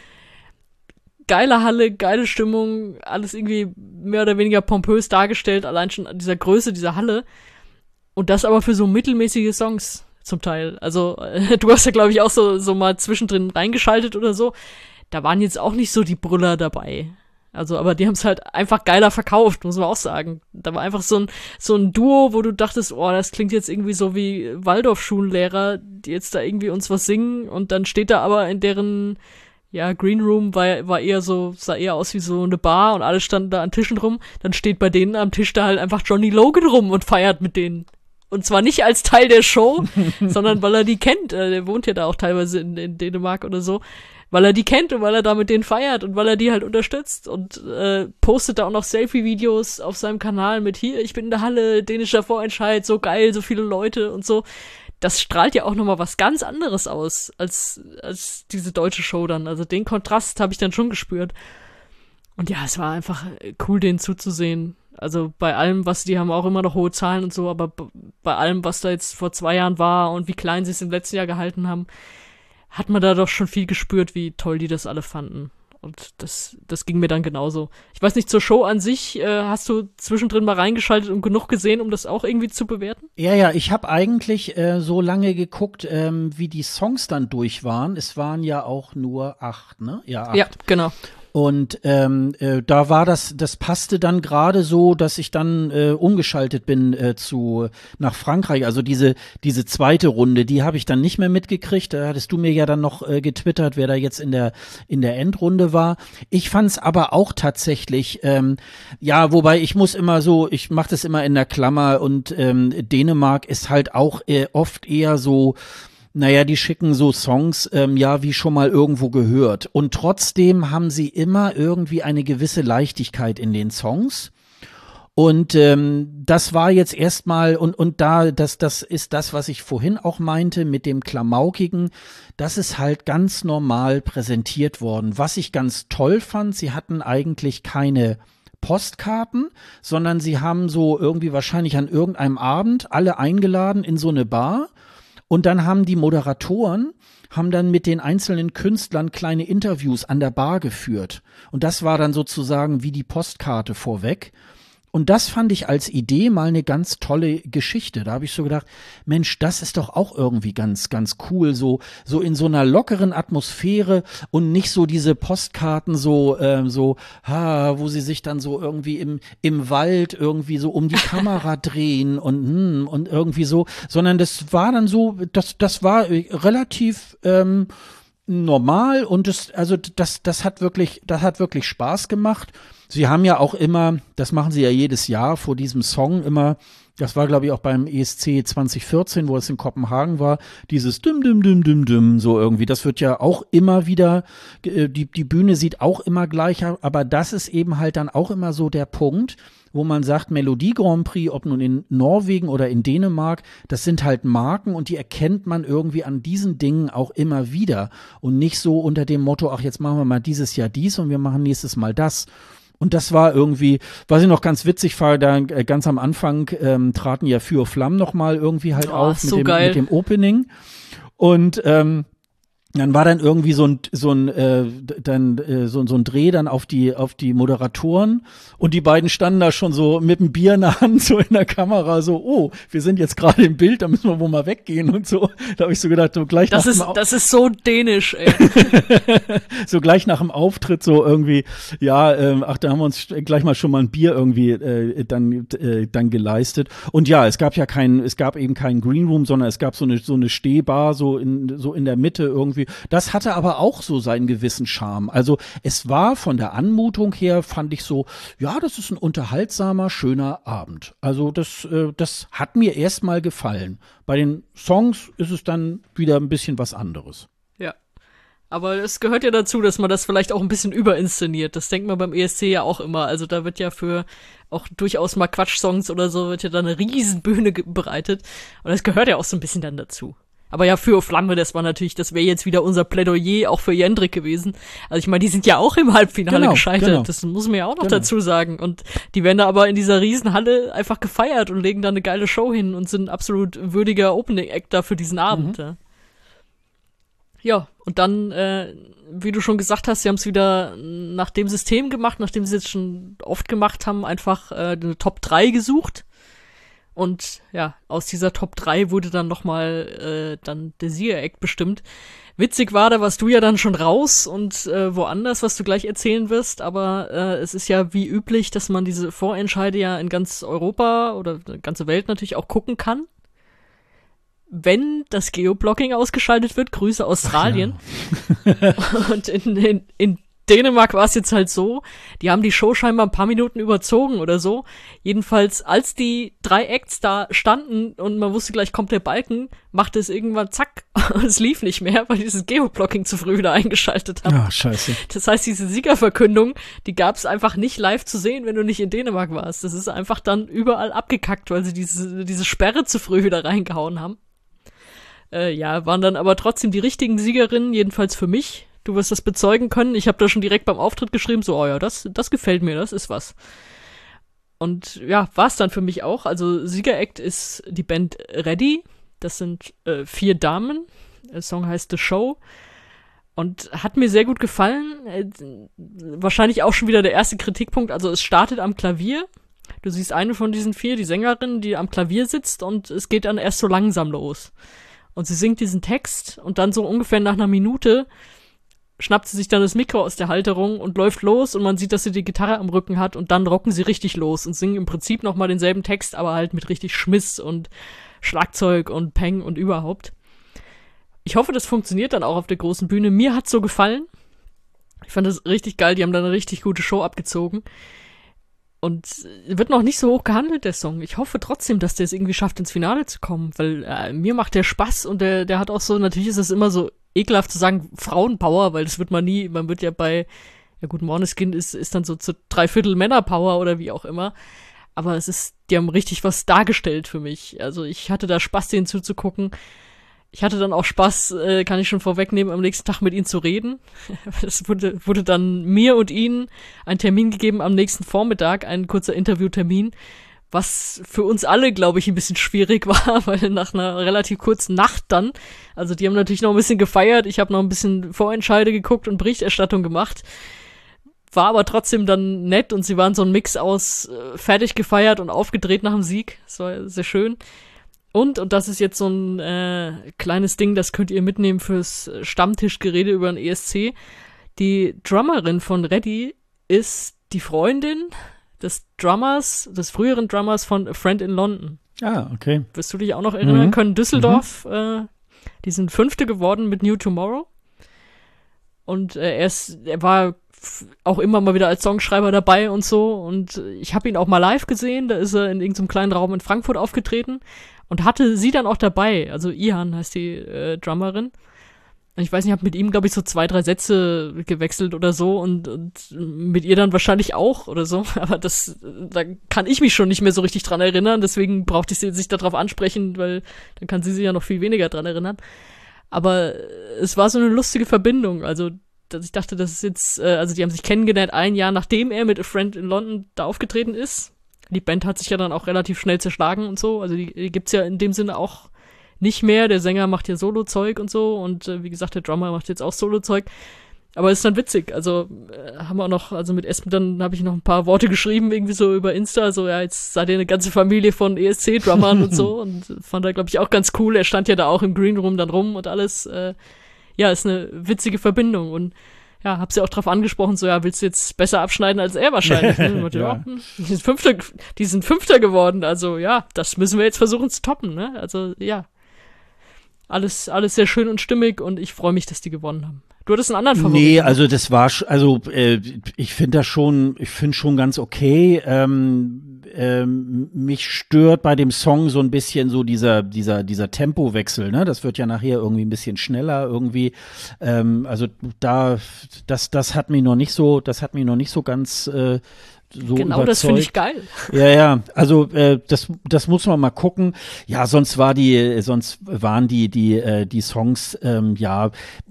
Speaker 2: geile Halle, geile Stimmung, alles irgendwie mehr oder weniger pompös dargestellt, allein schon an dieser Größe dieser Halle. Und das aber für so mittelmäßige Songs zum Teil. Also äh, du hast ja, glaube ich, auch so, so mal zwischendrin reingeschaltet oder so. Da waren jetzt auch nicht so die Brüller dabei. Also, aber die haben es halt einfach geiler verkauft, muss man auch sagen. Da war einfach so ein, so ein Duo, wo du dachtest, oh, das klingt jetzt irgendwie so wie Waldorf-Schulenlehrer, die jetzt da irgendwie uns was singen und dann steht da aber in deren, ja, Green Room war, war eher so, sah eher aus wie so eine Bar und alle standen da an Tischen rum. Dann steht bei denen am Tisch da halt einfach Johnny Logan rum und feiert mit denen. Und zwar nicht als Teil der Show, sondern weil er die kennt. Äh, der wohnt ja da auch teilweise in, in, Dänemark oder so. Weil er die kennt und weil er da mit denen feiert und weil er die halt unterstützt und äh, postet da auch noch Selfie-Videos auf seinem Kanal mit hier, ich bin in der Halle, dänischer Vorentscheid, so geil, so viele Leute und so. Das strahlt ja auch nochmal was ganz anderes aus als, als diese deutsche Show dann. Also den Kontrast habe ich dann schon gespürt. Und ja, es war einfach cool, denen zuzusehen. Also bei allem, was die haben auch immer noch hohe Zahlen und so, aber bei allem, was da jetzt vor zwei Jahren war und wie klein sie es im letzten Jahr gehalten haben, hat man da doch schon viel gespürt, wie toll die das alle fanden. Und das, das ging mir dann genauso. Ich weiß nicht, zur Show an sich, äh, hast du zwischendrin mal reingeschaltet und genug gesehen, um das auch irgendwie zu bewerten?
Speaker 1: Ja, ja, ich habe eigentlich äh, so lange geguckt, ähm, wie die Songs dann durch waren. Es waren ja auch nur acht, ne?
Speaker 2: Ja, acht. Ja, genau.
Speaker 1: Und ähm, äh, da war das, das passte dann gerade so, dass ich dann äh, umgeschaltet bin äh, zu nach Frankreich. Also diese diese zweite Runde, die habe ich dann nicht mehr mitgekriegt. Da hattest du mir ja dann noch äh, getwittert, wer da jetzt in der in der Endrunde war. Ich fand es aber auch tatsächlich, ähm, ja, wobei ich muss immer so, ich mache das immer in der Klammer und ähm, Dänemark ist halt auch äh, oft eher so naja, die schicken so Songs, ähm, ja, wie schon mal irgendwo gehört. Und trotzdem haben sie immer irgendwie eine gewisse Leichtigkeit in den Songs. Und ähm, das war jetzt erstmal, und, und da, das, das ist das, was ich vorhin auch meinte mit dem Klamaukigen, das ist halt ganz normal präsentiert worden. Was ich ganz toll fand, sie hatten eigentlich keine Postkarten, sondern sie haben so irgendwie wahrscheinlich an irgendeinem Abend alle eingeladen in so eine Bar und dann haben die Moderatoren haben dann mit den einzelnen Künstlern kleine Interviews an der Bar geführt. Und das war dann sozusagen wie die Postkarte vorweg. Und das fand ich als Idee mal eine ganz tolle Geschichte. Da habe ich so gedacht, Mensch, das ist doch auch irgendwie ganz, ganz cool, so, so in so einer lockeren Atmosphäre und nicht so diese Postkarten so, ähm, so, ha, wo sie sich dann so irgendwie im, im Wald irgendwie so um die Kamera drehen und, hm, und irgendwie so, sondern das war dann so, das, das war relativ, ähm, normal und das, also das, das hat wirklich, das hat wirklich Spaß gemacht. Sie haben ja auch immer, das machen sie ja jedes Jahr vor diesem Song immer, das war glaube ich auch beim ESC 2014, wo es in Kopenhagen war, dieses Düm Düm Düm Düm Düm so irgendwie. Das wird ja auch immer wieder, äh, die, die Bühne sieht auch immer gleicher, aber das ist eben halt dann auch immer so der Punkt, wo man sagt, Melodie Grand Prix, ob nun in Norwegen oder in Dänemark, das sind halt Marken und die erkennt man irgendwie an diesen Dingen auch immer wieder und nicht so unter dem Motto, ach jetzt machen wir mal dieses Jahr dies und wir machen nächstes Mal das. Und das war irgendwie, was ich noch ganz witzig war, da äh, ganz am Anfang ähm, traten ja Für Flamm noch mal irgendwie halt oh, auf mit,
Speaker 2: so
Speaker 1: dem, mit dem Opening. Und ähm, dann war dann irgendwie so ein so ein äh, dann äh, so, so ein Dreh dann auf die auf die Moderatoren und die beiden standen da schon so mit dem Bier in der Hand so in der Kamera so oh wir sind jetzt gerade im Bild da müssen wir wohl mal weggehen und so. Da habe ich so gedacht so gleich
Speaker 2: das
Speaker 1: nach
Speaker 2: ist
Speaker 1: dem Au-
Speaker 2: das ist so dänisch ey.
Speaker 1: so gleich nach dem Auftritt so irgendwie ja ähm, ach da haben wir uns gleich mal schon mal ein Bier irgendwie äh, dann äh, dann geleistet. Und ja es gab ja keinen es gab eben keinen Green Room sondern es gab so eine so eine Stehbar so in so in der Mitte irgendwie das hatte aber auch so seinen gewissen Charme also es war von der Anmutung her fand ich so ja das ist ein unterhaltsamer schöner Abend also das äh, das hat mir erstmal gefallen bei den Songs ist es dann wieder ein bisschen was anderes
Speaker 2: Ja. Aber es gehört ja dazu, dass man das vielleicht auch ein bisschen überinszeniert. Das denkt man beim ESC ja auch immer. Also da wird ja für auch durchaus mal Quatsch-Songs oder so, wird ja da eine riesen Bühne ge- bereitet. Und das gehört ja auch so ein bisschen dann dazu. Aber ja, für Flamme, das war natürlich, das wäre jetzt wieder unser Plädoyer auch für Jendrik gewesen. Also ich meine, die sind ja auch im Halbfinale
Speaker 1: Genau,
Speaker 2: gescheitert.
Speaker 1: genau.
Speaker 2: Das muss man ja auch noch
Speaker 1: Genau.
Speaker 2: dazu sagen. Und die werden da aber in dieser riesen Halle einfach gefeiert und legen da eine geile Show hin und sind ein absolut würdiger Opening-Act da für diesen Abend. Ja. Ja, und dann, äh, wie du schon gesagt hast, sie haben es wieder nach dem System gemacht, nachdem sie es jetzt schon oft gemacht haben, einfach äh, eine Top 3 gesucht. Und ja, aus dieser Top 3 wurde dann nochmal äh, dann der Sieger-Act bestimmt. Witzig war, da warst du ja dann schon raus und äh, woanders, was du gleich erzählen wirst, aber äh, es ist ja wie üblich, dass man diese Vorentscheide ja in ganz Europa oder die ganze Welt natürlich auch gucken kann. Wenn das Geoblocking ausgeschaltet wird, Grüße Australien. und in, in, in Dänemark war es jetzt halt so, die haben die Show scheinbar ein paar Minuten überzogen oder so. Jedenfalls, als die drei Acts da standen und man wusste gleich, kommt der Balken, machte es irgendwann zack es lief nicht mehr, weil dieses Geoblocking zu früh wieder eingeschaltet haben.
Speaker 1: ja scheiße
Speaker 2: Das heißt, diese Siegerverkündung, die gab es einfach nicht live zu sehen, wenn du nicht in Dänemark warst. Das ist einfach dann überall abgekackt, weil sie diese, diese Sperre zu früh wieder reingehauen haben. Äh, ja, waren dann aber trotzdem die richtigen Siegerinnen, jedenfalls für mich. Du wirst das bezeugen können. Ich habe da schon direkt beim Auftritt geschrieben, so, oh ja, das, das gefällt mir, das ist was. Und ja, war es dann für mich auch. Also Siegeract ist die Band Ready. Das sind äh, vier Damen. Der Song heißt The Show. Und hat mir sehr gut gefallen. Äh, wahrscheinlich auch schon wieder der erste Kritikpunkt. Also es startet am Klavier. Du siehst eine von diesen vier, die Sängerin, die am Klavier sitzt und es geht dann erst so langsam los. Und sie singt diesen Text und dann so ungefähr nach einer Minute schnappt sie sich dann das Mikro aus der Halterung und läuft los und man sieht, dass sie die Gitarre am Rücken hat und dann rocken sie richtig los und singen im Prinzip nochmal denselben Text, aber halt mit richtig Schmiss und Schlagzeug und Peng und überhaupt. Ich hoffe, das funktioniert dann auch auf der großen Bühne. Mir hat's so gefallen. Ich fand das richtig geil. Die haben da eine richtig gute Show abgezogen. Und äh, wird noch nicht so hoch gehandelt, der Song. Ich hoffe trotzdem, dass der es irgendwie schafft, ins Finale zu kommen, weil äh, mir macht der Spaß und der, der hat auch so, natürlich ist es immer so ekelhaft zu sagen, Frauenpower, weil das wird man nie, man wird ja bei, ja gut, Morneskin ist, ist dann so zu dreiviertel Männerpower oder wie auch immer. Aber es ist, die haben richtig was dargestellt für mich. Also ich hatte da Spaß, denen zuzugucken. Ich hatte dann auch Spaß, äh, kann ich schon vorwegnehmen, am nächsten Tag mit ihnen zu reden. Es wurde, wurde dann mir und ihnen ein Termin gegeben am nächsten Vormittag, ein kurzer Interviewtermin, was für uns alle, glaube ich, ein bisschen schwierig war, weil nach einer relativ kurzen Nacht dann, also die haben natürlich noch ein bisschen gefeiert, ich habe noch ein bisschen Vorentscheide geguckt und Berichterstattung gemacht, war aber trotzdem dann nett und sie waren so ein Mix aus äh, fertig gefeiert und aufgedreht nach dem Sieg. Das war sehr schön. Und, und das ist jetzt so ein äh, kleines Ding, das könnt ihr mitnehmen fürs Stammtischgerede über den ESC. Die Drummerin von Reddy ist die Freundin des Drummers, des früheren Drummers von A Friend in London.
Speaker 1: ah okay
Speaker 2: Wirst du dich auch noch erinnern
Speaker 1: Mhm.
Speaker 2: können? Düsseldorf, äh, die sind Fünfte geworden mit New Tomorrow. Und äh, er, ist, er war auch immer mal wieder als Songschreiber dabei und so. Und ich habe ihn auch mal live gesehen. Da ist er in irgendeinem kleinen Raum in Frankfurt aufgetreten und hatte sie dann auch dabei. Also Ihan heißt die äh, Drummerin. Ich weiß nicht, ich habe mit ihm, glaube ich, so zwei, drei Sätze gewechselt oder so und, und mit ihr dann wahrscheinlich auch oder so. Aber das, da kann ich mich schon nicht mehr so richtig dran erinnern. Deswegen brauchte ich sie nicht darauf ansprechen, weil dann kann sie sich ja noch viel weniger dran erinnern. Aber es war so eine lustige Verbindung. Also, dass ich dachte, das ist jetzt, äh, also die haben sich kennengelernt ein Jahr nachdem er mit A Friend in London da aufgetreten ist. Die Band hat sich ja dann auch relativ schnell zerschlagen und so. Also die, die gibt's ja in dem Sinne auch nicht mehr. Der Sänger macht ja Solo-Zeug und so und äh, wie gesagt, der Drummer macht jetzt auch Solo-Zeug. Aber es ist dann witzig. Also äh, haben wir auch noch, also mit Espen, dann habe ich noch ein paar Worte geschrieben, irgendwie so über Insta, so ja, jetzt seid ihr eine ganze Familie von ESC-Drummern und so. Und fand er, glaube ich, auch ganz cool. Er stand ja da auch im Green Room dann rum und alles. Äh, ja, ist eine witzige Verbindung. Und ja, hab sie auch drauf angesprochen, so, ja, willst du jetzt besser abschneiden als er wahrscheinlich? Ne? ja. ja hm, die, sind Fünfter, die sind Fünfter geworden, also ja, das müssen wir jetzt versuchen zu toppen, ne? Also ja, alles, alles sehr schön und stimmig und ich freue mich, dass die gewonnen haben. Du hattest einen anderen Favoriten.
Speaker 1: Nee, also das war, also äh, ich finde das schon, ich finde schon ganz okay. Ähm, ähm, mich stört bei dem Song so ein bisschen so dieser, dieser, dieser Tempowechsel, ne? Das wird ja nachher irgendwie ein bisschen schneller irgendwie. Ähm, also da, das, das hat mich noch nicht so, das hat mich noch nicht so ganz äh, so
Speaker 2: Genau,
Speaker 1: überzeugt.
Speaker 2: das finde ich geil.
Speaker 1: Ja, ja, also äh, das, das muss man mal gucken. Ja, sonst war die, sonst waren die, die, äh, die Songs, ähm, ja,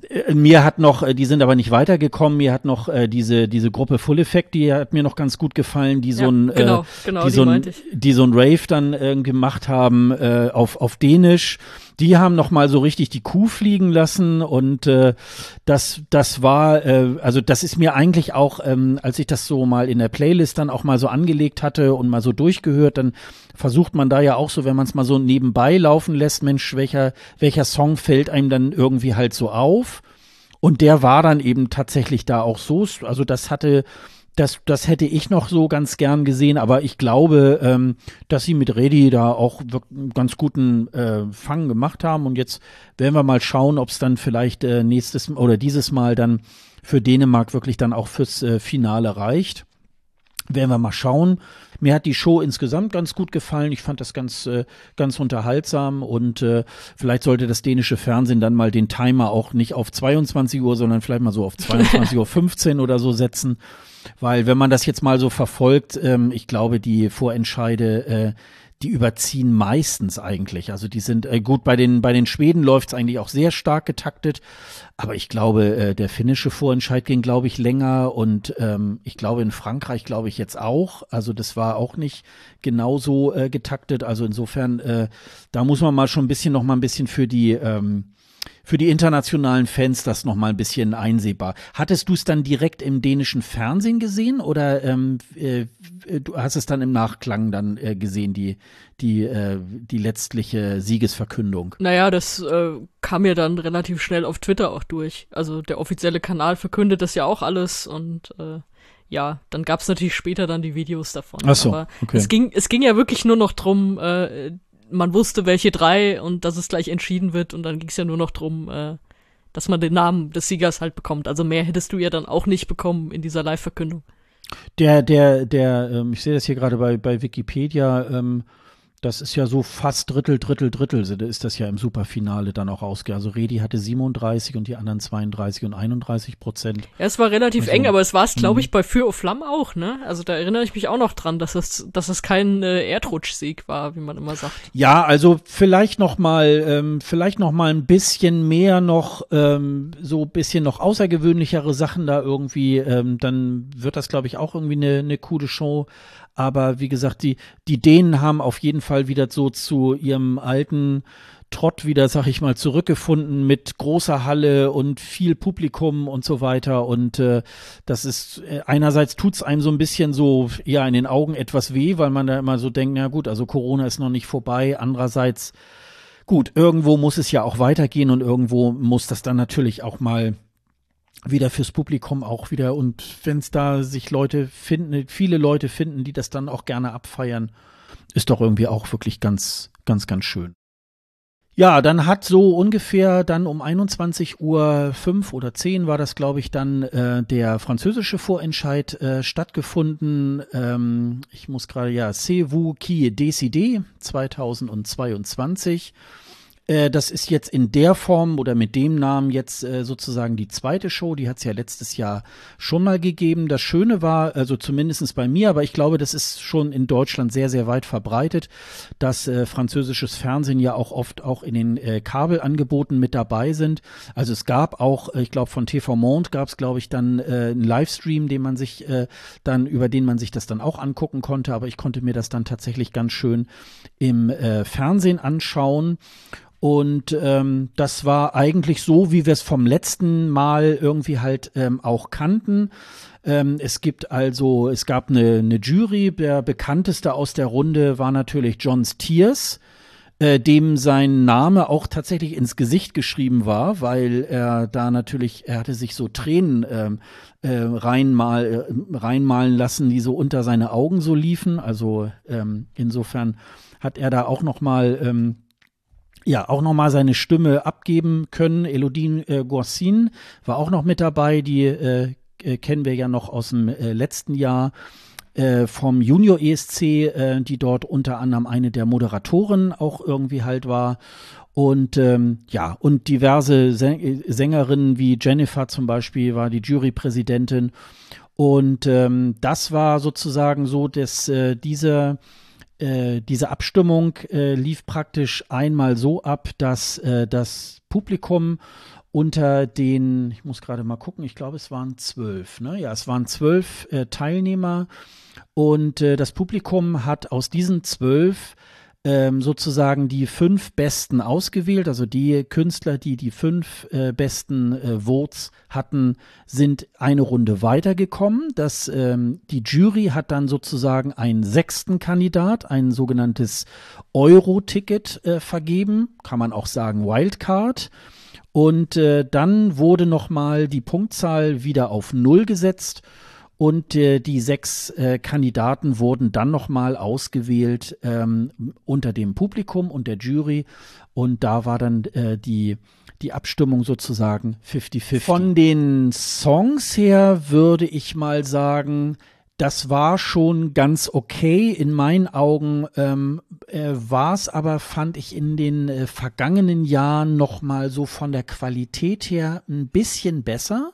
Speaker 1: äh, mir hat noch, äh, die sind aber nicht weitergekommen, mir hat noch äh, diese, diese Gruppe Full Effect, die hat mir noch ganz gut gefallen, die so
Speaker 2: Ja,
Speaker 1: ein,
Speaker 2: genau,
Speaker 1: äh,
Speaker 2: genau,
Speaker 1: die,
Speaker 2: die
Speaker 1: so ein die so ein Rave dann äh, gemacht haben äh, auf, auf Dänisch. Die haben noch mal so richtig die Kuh fliegen lassen und äh, das, das war, äh, also das ist mir eigentlich auch, ähm, als ich das so mal in der Playlist dann auch mal so angelegt hatte und mal so durchgehört, dann versucht man da ja auch so, wenn man es mal so nebenbei laufen lässt, Mensch, welcher, welcher Song fällt einem dann irgendwie halt so auf? Und der war dann eben tatsächlich da auch so, also das hatte, das, das hätte ich noch so ganz gern gesehen, aber ich glaube, ähm, dass sie mit Redi da auch einen ganz guten äh, Fang gemacht haben. Und jetzt werden wir mal schauen, ob es dann vielleicht äh, nächstes oder dieses Mal dann für Dänemark wirklich dann auch fürs äh, Finale reicht. Werden wir mal schauen. Mir hat die Show insgesamt ganz gut gefallen. Ich fand das ganz, äh, ganz unterhaltsam und äh, vielleicht sollte das dänische Fernsehen dann mal den Timer auch nicht auf 22 Uhr, sondern vielleicht mal so auf 22.15 Uhr oder so setzen. Weil wenn man das jetzt mal so verfolgt, ähm, ich glaube, die Vorentscheide, äh, die überziehen meistens eigentlich. Also die sind äh, gut bei den bei den Schweden läuft es eigentlich auch sehr stark getaktet, aber ich glaube, äh, der finnische Vorentscheid ging, glaube ich, länger und ähm, ich glaube in Frankreich, glaube ich jetzt auch. Also das war auch nicht genauso äh, getaktet. Also insofern, äh, da muss man mal schon ein bisschen noch mal ein bisschen für die ähm, für die internationalen Fans das noch mal ein bisschen einsehbar. Hattest du es dann direkt im dänischen Fernsehen gesehen oder ähm, äh, du hast es dann im Nachklang dann äh, gesehen, die, die, äh, die letztliche Siegesverkündung?
Speaker 2: Naja, das äh, kam ja dann relativ schnell auf Twitter auch durch. Also der offizielle Kanal verkündet das ja auch alles und äh, ja, dann gab es natürlich später dann die Videos davon.
Speaker 1: Ach so,
Speaker 2: Aber
Speaker 1: okay.
Speaker 2: es ging, es ging ja wirklich nur noch drum, äh, man wusste, welche drei und dass es gleich entschieden wird und dann ging es ja nur noch drum, äh, dass man den Namen des Siegers halt bekommt. Also mehr hättest du ja dann auch nicht bekommen in dieser Live-Verkündung.
Speaker 1: Der, der, der, ähm, ich sehe das hier gerade bei, bei Wikipedia, ähm, das ist ja so fast Drittel, Drittel, Drittel, so ist das ja im Superfinale dann auch ausgegangen. Also Redi hatte 37 und die anderen 32 und 31 Prozent.
Speaker 2: Ja, es war relativ
Speaker 1: Also,
Speaker 2: eng, aber es war es, glaube
Speaker 1: mhm.
Speaker 2: ich, bei Für auf Flamm auch, ne? Also da erinnere ich mich auch noch dran, dass es, dass es kein äh, Erdrutschsieg war, wie man immer sagt.
Speaker 1: Ja, also vielleicht noch mal, ähm, vielleicht noch mal ein bisschen mehr noch, ähm, so ein bisschen noch außergewöhnlichere Sachen da irgendwie, ähm, dann wird das, glaube ich, auch irgendwie eine, eine coole Show. Aber wie gesagt, die, die Dänen haben auf jeden Fall wieder so zu ihrem alten Trott wieder, sag ich mal, zurückgefunden mit großer Halle und viel Publikum und so weiter. Und äh, das ist, äh, einerseits tut's einem so ein bisschen so, ja, in den Augen etwas weh, weil man da immer so denkt, na gut, also Corona ist noch nicht vorbei. Andererseits, gut, irgendwo muss es ja auch weitergehen und irgendwo muss das dann natürlich auch mal wieder fürs Publikum auch wieder und wenn es da sich Leute finden, viele Leute finden, die das dann auch gerne abfeiern, ist doch irgendwie auch wirklich ganz, ganz, ganz schön. Ja, dann hat so ungefähr dann um 21 Uhr 5 oder 10 war das, glaube ich, dann äh, der französische Vorentscheid äh, stattgefunden. Ähm, ich muss gerade, ja, C'est vous qui décidez 2022. Äh, das ist jetzt in der Form oder mit dem Namen jetzt äh, sozusagen die zweite Show. Die hat es ja letztes Jahr schon mal gegeben. Das Schöne war, also zumindestens bei mir, aber ich glaube, das ist schon in Deutschland sehr, sehr weit verbreitet, dass äh, französisches Fernsehen ja auch oft auch in den äh, Kabelangeboten mit dabei sind. Also es gab auch, äh, ich glaube, von TV Monde gab es, glaube ich, dann einen Livestream, den man sich dann, über den man sich das dann auch angucken konnte, aber ich konnte mir das dann tatsächlich ganz schön im Fernsehen anschauen. Und ähm, das war eigentlich so, wie wir es vom letzten Mal irgendwie halt ähm, auch kannten. Ähm, es gibt also, es gab eine, eine Jury. Der bekannteste aus der Runde war natürlich John Stiers äh, dem sein Name auch tatsächlich ins Gesicht geschrieben war, weil er da natürlich, er hatte sich so Tränen ähm, äh, reinmal, äh, reinmalen lassen, die so unter seine Augen so liefen. Also ähm, insofern hat er da auch noch mal ähm, ja, auch nochmal seine Stimme abgeben können. Elodine äh, Gorsin war auch noch mit dabei, die äh, äh, kennen wir ja noch aus dem äh, letzten Jahr äh, vom Junior ESC, äh, die dort unter anderem eine der Moderatoren auch irgendwie halt war. Und ähm, ja, und diverse Sängerinnen wie Jennifer zum Beispiel war die Jurypräsidentin. Und ähm, das war sozusagen so, dass äh, diese, äh, diese Abstimmung äh, lief praktisch einmal so ab, dass äh, das Publikum unter den, ich muss gerade mal gucken, ich glaube, es waren zwölf, ne? Ja, es waren zwölf äh, Teilnehmer und äh, das Publikum hat aus diesen zwölf ähm, sozusagen die fünf besten ausgewählt. Also die Künstler, die die fünf äh, besten äh, Votes hatten, sind eine Runde weitergekommen. Das, ähm, die Jury hat dann sozusagen einen sechsten Kandidat, ein sogenanntes Euro-Ticket äh, vergeben. Kann man auch sagen Wildcard. Und äh, dann wurde nochmal die Punktzahl wieder auf Null gesetzt und äh, die sechs äh, Kandidaten wurden dann nochmal ausgewählt ähm, unter dem Publikum und der Jury. Und da war dann äh, die, die Abstimmung sozusagen 50-50. Von den Songs her würde ich mal sagen, das war schon ganz okay. In meinen Augen ähm, äh, war es aber, fand ich in den äh, vergangenen Jahren noch mal so von der Qualität her ein bisschen besser.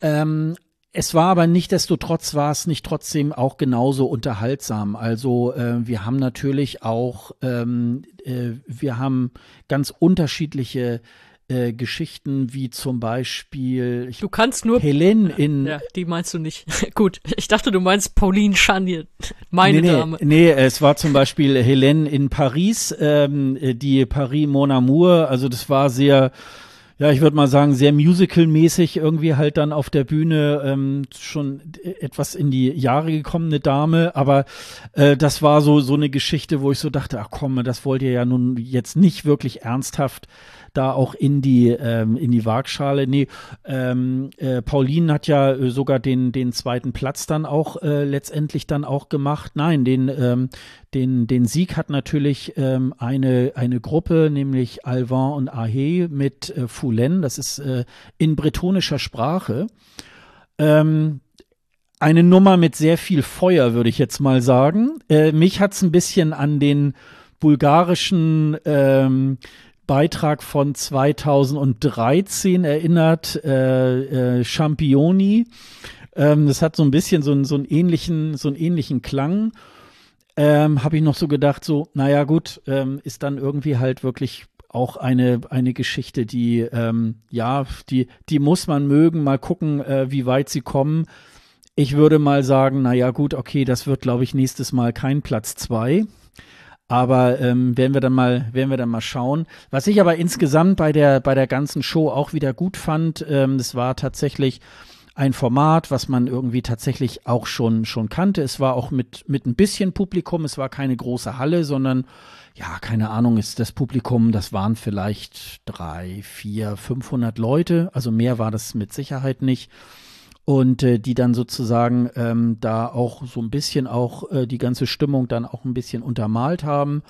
Speaker 1: Ähm, es war aber nicht desto trotz war es nicht trotzdem auch genauso unterhaltsam. Also äh, wir haben natürlich auch, ähm, äh, wir haben ganz unterschiedliche äh, Geschichten wie zum Beispiel.
Speaker 2: du kannst nur
Speaker 1: Helene in.
Speaker 2: Ja, die meinst du nicht. Gut, ich dachte, du meinst Pauline Chanier, meine
Speaker 1: nee, nee,
Speaker 2: Dame.
Speaker 1: Nee, es war zum Beispiel Helene in Paris, ähm, die Paris Mon Amour. Also das war sehr ja, ich würde mal sagen, sehr musical-mäßig irgendwie halt dann auf der Bühne ähm, schon etwas in die Jahre gekommene Dame, aber äh, das war so so eine Geschichte, wo ich so dachte, ach komm, das wollt ihr ja nun jetzt nicht wirklich ernsthaft da auch in die ähm, in die Waagschale. Nee, ähm, äh, Pauline hat ja äh, sogar den den zweiten Platz dann auch äh, letztendlich dann auch gemacht. Nein, den ähm, den den Sieg hat natürlich ähm, eine eine Gruppe, nämlich Alvan und Ahe mit äh, Foulen. Das ist äh, in bretonischer Sprache. Ähm, eine Nummer mit sehr viel Feuer, würde ich jetzt mal sagen. Äh, mich hat's ein bisschen an den bulgarischen ähm, Beitrag von 2013 erinnert, äh, äh, Championi. Ähm, das hat so ein bisschen so, so einen ähnlichen, so einen ähnlichen Klang. Ähm, Habe ich noch so gedacht, so, naja, gut, ähm, ist dann irgendwie halt wirklich auch eine, eine Geschichte, die, ähm, ja, die, die muss man mögen, mal gucken, äh, wie weit sie kommen. Ich würde mal sagen, naja, gut, okay, das wird, glaube ich, nächstes Mal kein Platz zwei. Aber ähm, werden wir dann mal, werden wir dann mal schauen. Was ich aber insgesamt bei der bei der ganzen Show auch wieder gut fand, ähm, das war tatsächlich ein Format, was man irgendwie tatsächlich auch schon schon kannte. Es war auch mit mit ein bisschen Publikum. Es war keine große Halle, sondern ja, keine Ahnung, ist das Publikum, das waren vielleicht drei, vier, 500 Leute. Also mehr war das mit Sicherheit nicht und äh, die dann sozusagen ähm, da auch so ein bisschen auch äh, die ganze Stimmung dann auch ein bisschen untermalt haben.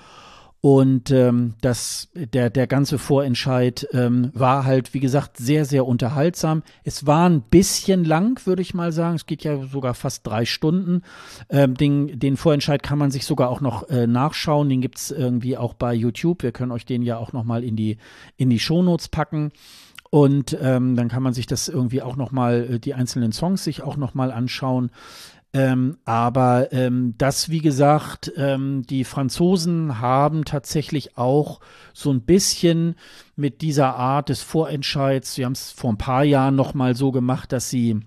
Speaker 1: Und ähm, das, der, der ganze Vorentscheid ähm, war halt, wie gesagt, sehr, sehr unterhaltsam. Es war ein bisschen lang, würde ich mal sagen. Es geht ja sogar fast drei Stunden. Ähm, den, den Vorentscheid kann man sich sogar auch noch äh, nachschauen. Den gibt's irgendwie auch bei YouTube. Wir können euch den ja auch noch mal in die, in die Shownotes packen. Und ähm, dann kann man sich das irgendwie auch noch mal, äh, die einzelnen Songs sich auch noch mal anschauen. Ähm, aber ähm, das, wie gesagt, ähm, die Franzosen haben tatsächlich auch so ein bisschen mit dieser Art des Vorentscheids, sie haben es vor ein paar Jahren noch mal so gemacht, dass sie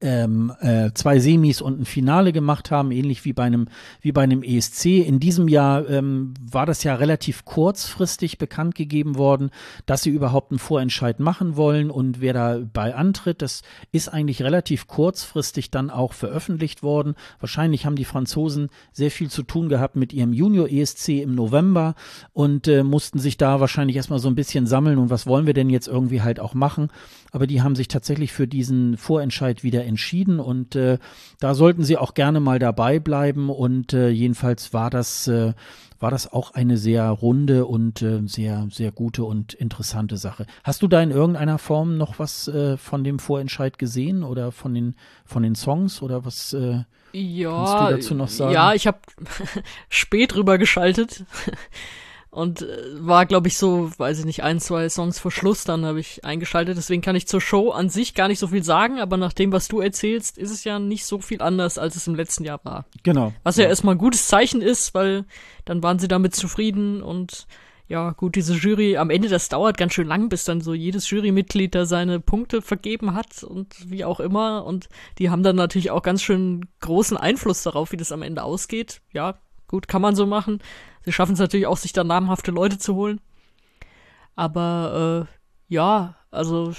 Speaker 1: ähm, äh, zwei Semis und ein Finale gemacht haben, ähnlich wie bei einem wie bei einem ESC. In diesem Jahr ähm, war das ja relativ kurzfristig bekannt gegeben worden, dass sie überhaupt einen Vorentscheid machen wollen und wer dabei antritt, das ist eigentlich relativ kurzfristig dann auch veröffentlicht worden. Wahrscheinlich haben die Franzosen sehr viel zu tun gehabt mit ihrem Junior ESC im November und äh, mussten sich da wahrscheinlich erstmal so ein bisschen sammeln und was wollen wir denn jetzt irgendwie halt auch machen. Aber die haben sich tatsächlich für diesen Vorentscheid wieder entschieden und äh, da sollten sie auch gerne mal dabei bleiben und äh, jedenfalls war das äh, war das auch eine sehr runde und äh, sehr sehr gute und interessante Sache. Hast du da in irgendeiner Form noch was äh, von dem Vorentscheid gesehen oder von den von den Songs oder was äh,
Speaker 2: ja,
Speaker 1: kannst du dazu noch sagen?
Speaker 2: Ja, ich habe spät rüber geschaltet und äh, war, glaube ich, so, weiß ich nicht, ein, zwei Songs vor Schluss, dann habe ich eingeschaltet. Deswegen kann ich zur Show an sich gar nicht so viel sagen, aber nach dem, was du erzählst, ist es ja nicht so viel anders, als es im letzten Jahr war.
Speaker 1: Genau.
Speaker 2: Was ja, ja erstmal ein gutes Zeichen ist, weil dann waren sie damit zufrieden und ja, gut, diese Jury, am Ende, das dauert ganz schön lang, bis dann so jedes Jurymitglied da seine Punkte vergeben hat und wie auch immer. Und die haben dann natürlich auch ganz schön großen Einfluss darauf, wie das am Ende ausgeht. Ja, gut, kann man so machen. Sie schaffen es natürlich auch, sich da namhafte Leute zu holen. Aber äh, ja, also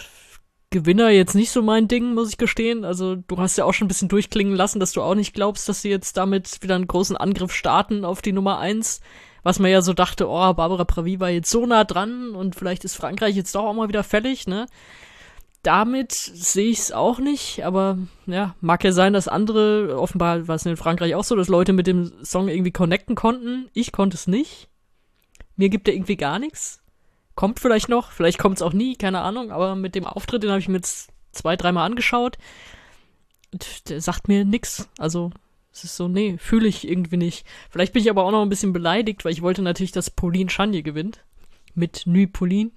Speaker 2: Gewinner jetzt nicht so mein Ding, muss ich gestehen. Also du hast ja auch schon ein bisschen durchklingen lassen, dass du auch nicht glaubst, dass sie jetzt damit wieder einen großen Angriff starten auf die Nummer eins. Was man ja so dachte, oh, Barbara Pravi war jetzt so nah dran und vielleicht ist Frankreich jetzt doch auch mal wieder fällig, ne? Damit sehe ich es auch nicht, aber ja, mag ja sein, dass andere, offenbar war es in Frankreich auch so, dass Leute mit dem Song irgendwie connecten konnten. Ich konnte es nicht. Mir gibt er irgendwie gar nichts. Kommt vielleicht noch, vielleicht kommt es auch nie, keine Ahnung, aber mit dem Auftritt, den habe ich mir jetzt zwei, dreimal angeschaut. Der sagt mir nix. Also, es ist so, nee, fühle ich irgendwie nicht. Vielleicht bin ich aber auch noch ein bisschen beleidigt, weil ich wollte natürlich, dass Pauline Chanje gewinnt. Mit Nuit Pauline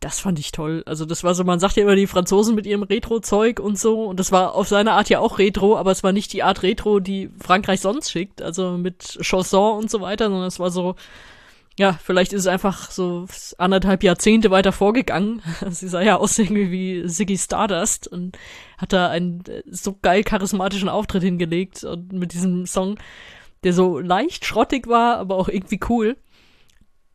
Speaker 2: das fand ich toll. Also das war so, man sagt ja immer die Franzosen mit ihrem Retro-Zeug und so. Und das war auf seine Art ja auch Retro, aber es war nicht die Art Retro, die Frankreich sonst schickt. Also mit Chanson und so weiter, sondern es war so, ja, vielleicht ist es einfach so anderthalb Jahrzehnte weiter vorgegangen. Sie sah ja aus irgendwie wie Ziggy Stardust und hat da einen äh, so geil charismatischen Auftritt hingelegt und mit diesem Song, der so leicht schrottig war, aber auch irgendwie cool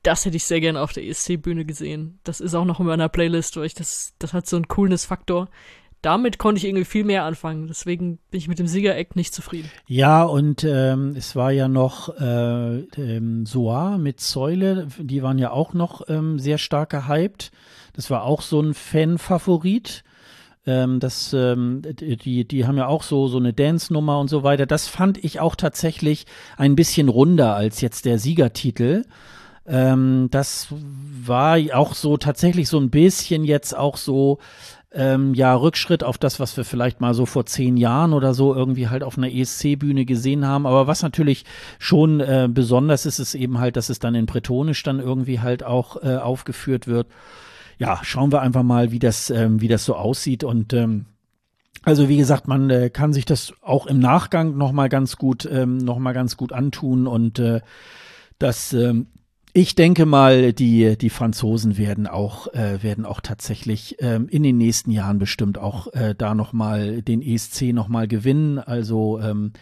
Speaker 2: das hätte ich sehr gerne auf der ESC-Bühne gesehen. Das ist auch noch in meiner Playlist, weil ich das, das hat so einen Coolness-Faktor. Damit konnte ich irgendwie viel mehr anfangen. Deswegen bin ich mit dem Sieger-Act nicht zufrieden.
Speaker 1: Ja, und ähm, es war ja noch äh, ähm, Soa mit Säule. Die waren ja auch noch ähm, sehr stark gehypt. Das war auch so ein Fan-Favorit. Ähm, das, ähm, die, die haben ja auch so, so eine Dance-Nummer und so weiter. Das fand ich auch tatsächlich ein bisschen runder als jetzt der Siegertitel. Ähm, das war auch so tatsächlich so ein bisschen jetzt auch so ähm, ja, Rückschritt auf das, was wir vielleicht mal so vor zehn Jahren oder so irgendwie halt auf einer ESC-Bühne gesehen haben. Aber was natürlich schon äh, besonders ist, ist eben halt, dass es dann in Bretonisch dann irgendwie halt auch äh, aufgeführt wird. Ja, schauen wir einfach mal, wie das, ähm, wie das so aussieht und ähm, also wie gesagt, man äh, kann sich das auch im Nachgang noch mal ganz gut, ähm, noch ganz gut antun und äh, das ähm, ich denke mal, die, die Franzosen werden auch, äh, werden auch tatsächlich ähm, in den nächsten Jahren bestimmt auch äh, da nochmal den ESC nochmal gewinnen. Also ähm,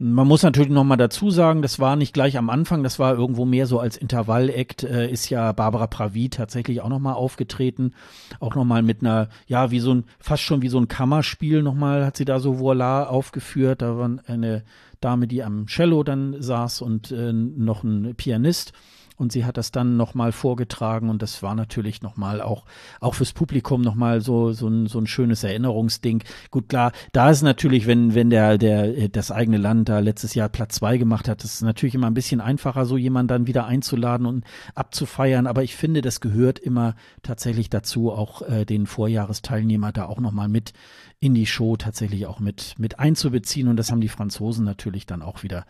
Speaker 1: man muss natürlich nochmal dazu sagen, das war nicht gleich am Anfang, das war irgendwo mehr so als Intervall-Act, äh, ist ja Barbara Pravi tatsächlich auch nochmal aufgetreten. Auch nochmal mit einer, ja, wie so ein, fast schon wie so ein Kammerspiel nochmal hat sie da so Voila aufgeführt. Da war eine Dame, die am Cello dann saß und äh, noch ein Pianist und sie hat das dann nochmal vorgetragen und das war natürlich nochmal auch, auch fürs Publikum nochmal so, so ein, so ein schönes Erinnerungsding. Gut, klar, da ist natürlich, wenn, wenn der, der, das eigene Land da letztes Jahr Platz zwei gemacht hat, das ist natürlich immer ein bisschen einfacher, so jemanden dann wieder einzuladen und abzufeiern, aber ich finde, das gehört immer tatsächlich dazu, auch äh, den Vorjahresteilnehmer da auch nochmal mit in die Show tatsächlich auch mit, mit einzubeziehen und das haben die Franzosen natürlich dann auch wieder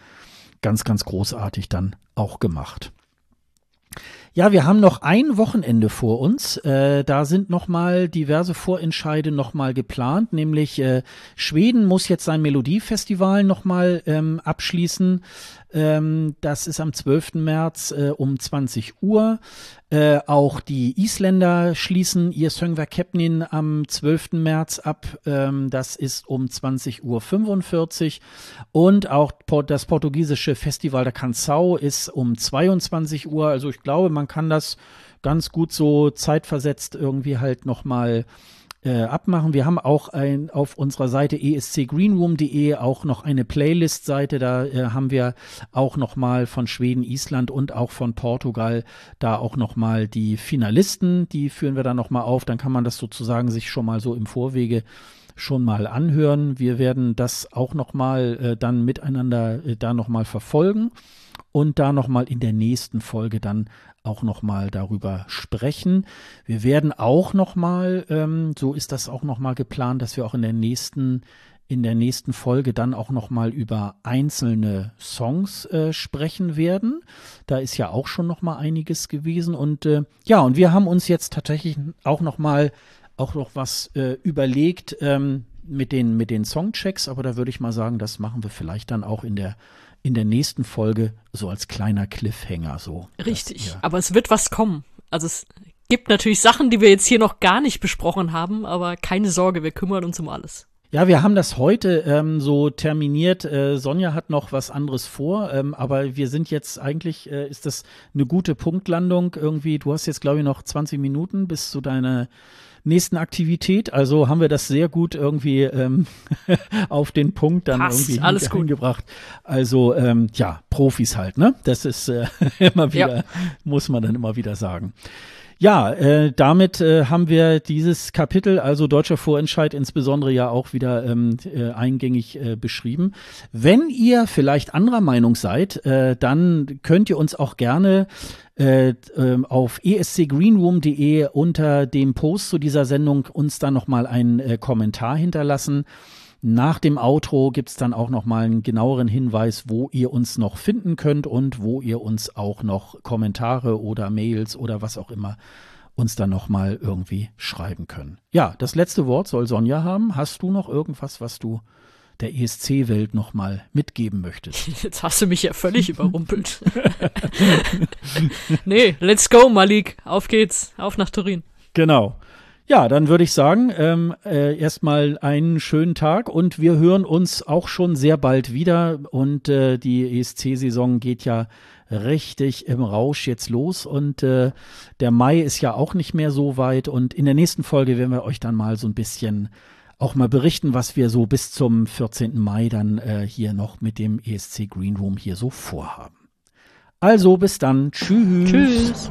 Speaker 1: ganz, ganz großartig dann auch gemacht. Ja, wir haben noch ein Wochenende vor uns. Äh, da sind nochmal diverse Vorentscheide nochmal geplant, nämlich äh, Schweden muss jetzt sein Melodiefestival nochmal ähm, abschließen. Ähm, das ist am 12. März äh, um 20 Uhr. Äh, auch die Isländer schließen ihr Söngver Kepnin am 12. März ab. Ähm, das ist um 20.45 Uhr. Und auch das portugiesische Festival der Canção ist um 22 Uhr. Also ich glaube, man kann das ganz gut so zeitversetzt irgendwie halt nochmal äh, abmachen. Wir haben auch ein, auf unserer Seite escgreenroom.de auch noch eine Playlist-Seite. Da äh, haben wir auch nochmal von Schweden, Island und auch von Portugal da auch nochmal die Finalisten. Die führen wir dann nochmal auf. Dann kann man das sozusagen sich schon mal so im Vorwege schon mal anhören. Wir werden das auch nochmal äh, dann miteinander äh, da nochmal verfolgen und da nochmal in der nächsten Folge dann auch nochmal darüber sprechen. Wir werden auch nochmal, ähm, so ist das auch nochmal geplant, dass wir auch in der nächsten in der nächsten Folge dann auch nochmal über einzelne Songs äh, sprechen werden. Da ist ja auch schon nochmal einiges gewesen und äh, ja, und wir haben uns jetzt tatsächlich auch nochmal auch noch was äh, überlegt ähm, mit den mit den Songchecks, aber da würde ich mal sagen, das machen wir vielleicht dann auch in der in der nächsten Folge so als kleiner Cliffhanger so.
Speaker 2: Richtig, dass, aber es wird was kommen. Also es gibt natürlich Sachen, die wir jetzt hier noch gar nicht besprochen haben, aber keine Sorge, wir kümmern uns um alles.
Speaker 1: Ja, wir haben das heute ähm, so terminiert. Äh, Sonja hat noch was anderes vor, ähm, aber wir sind jetzt eigentlich, äh, ist das eine gute Punktlandung irgendwie. Du hast jetzt, glaube ich, noch 20 Minuten bis zu deiner nächsten Aktivität. Also haben wir das sehr gut irgendwie ähm, auf den Punkt dann Passt, irgendwie
Speaker 2: alles gut.
Speaker 1: gebracht. Also ähm, ja, Profis halt, ne? Das ist äh, immer wieder, ja. muss man dann immer wieder sagen. Ja, äh, damit äh, haben wir dieses Kapitel, also deutscher Vorentscheid insbesondere ja auch wieder ähm, äh, eingängig äh, beschrieben. Wenn ihr vielleicht anderer Meinung seid, äh, dann könnt ihr uns auch gerne äh, auf escgreenroom.de unter dem Post zu dieser Sendung uns dann nochmal einen äh, Kommentar hinterlassen. Nach dem Outro gibt es dann auch nochmal einen genaueren Hinweis, wo ihr uns noch finden könnt und wo ihr uns auch noch Kommentare oder Mails oder was auch immer uns dann nochmal irgendwie schreiben können. Ja, das letzte Wort soll Sonja haben. Hast du noch irgendwas, was du der ESC-Welt nochmal mitgeben möchtest.
Speaker 2: Jetzt hast du mich ja völlig überrumpelt. nee, let's go, Malik. Auf geht's. Auf nach Turin.
Speaker 1: Genau. Ja, dann würde ich sagen, ähm, äh, erstmal einen schönen Tag und wir hören uns auch schon sehr bald wieder. Und äh, die ESC-Saison geht ja richtig im Rausch jetzt los und äh, der Mai ist ja auch nicht mehr so weit. Und in der nächsten Folge werden wir euch dann mal so ein bisschen auch mal berichten, was wir so bis zum 14. Mai dann äh, hier noch mit dem ESC Green Room hier so vorhaben. Also bis dann. Tschüss. Tschüss.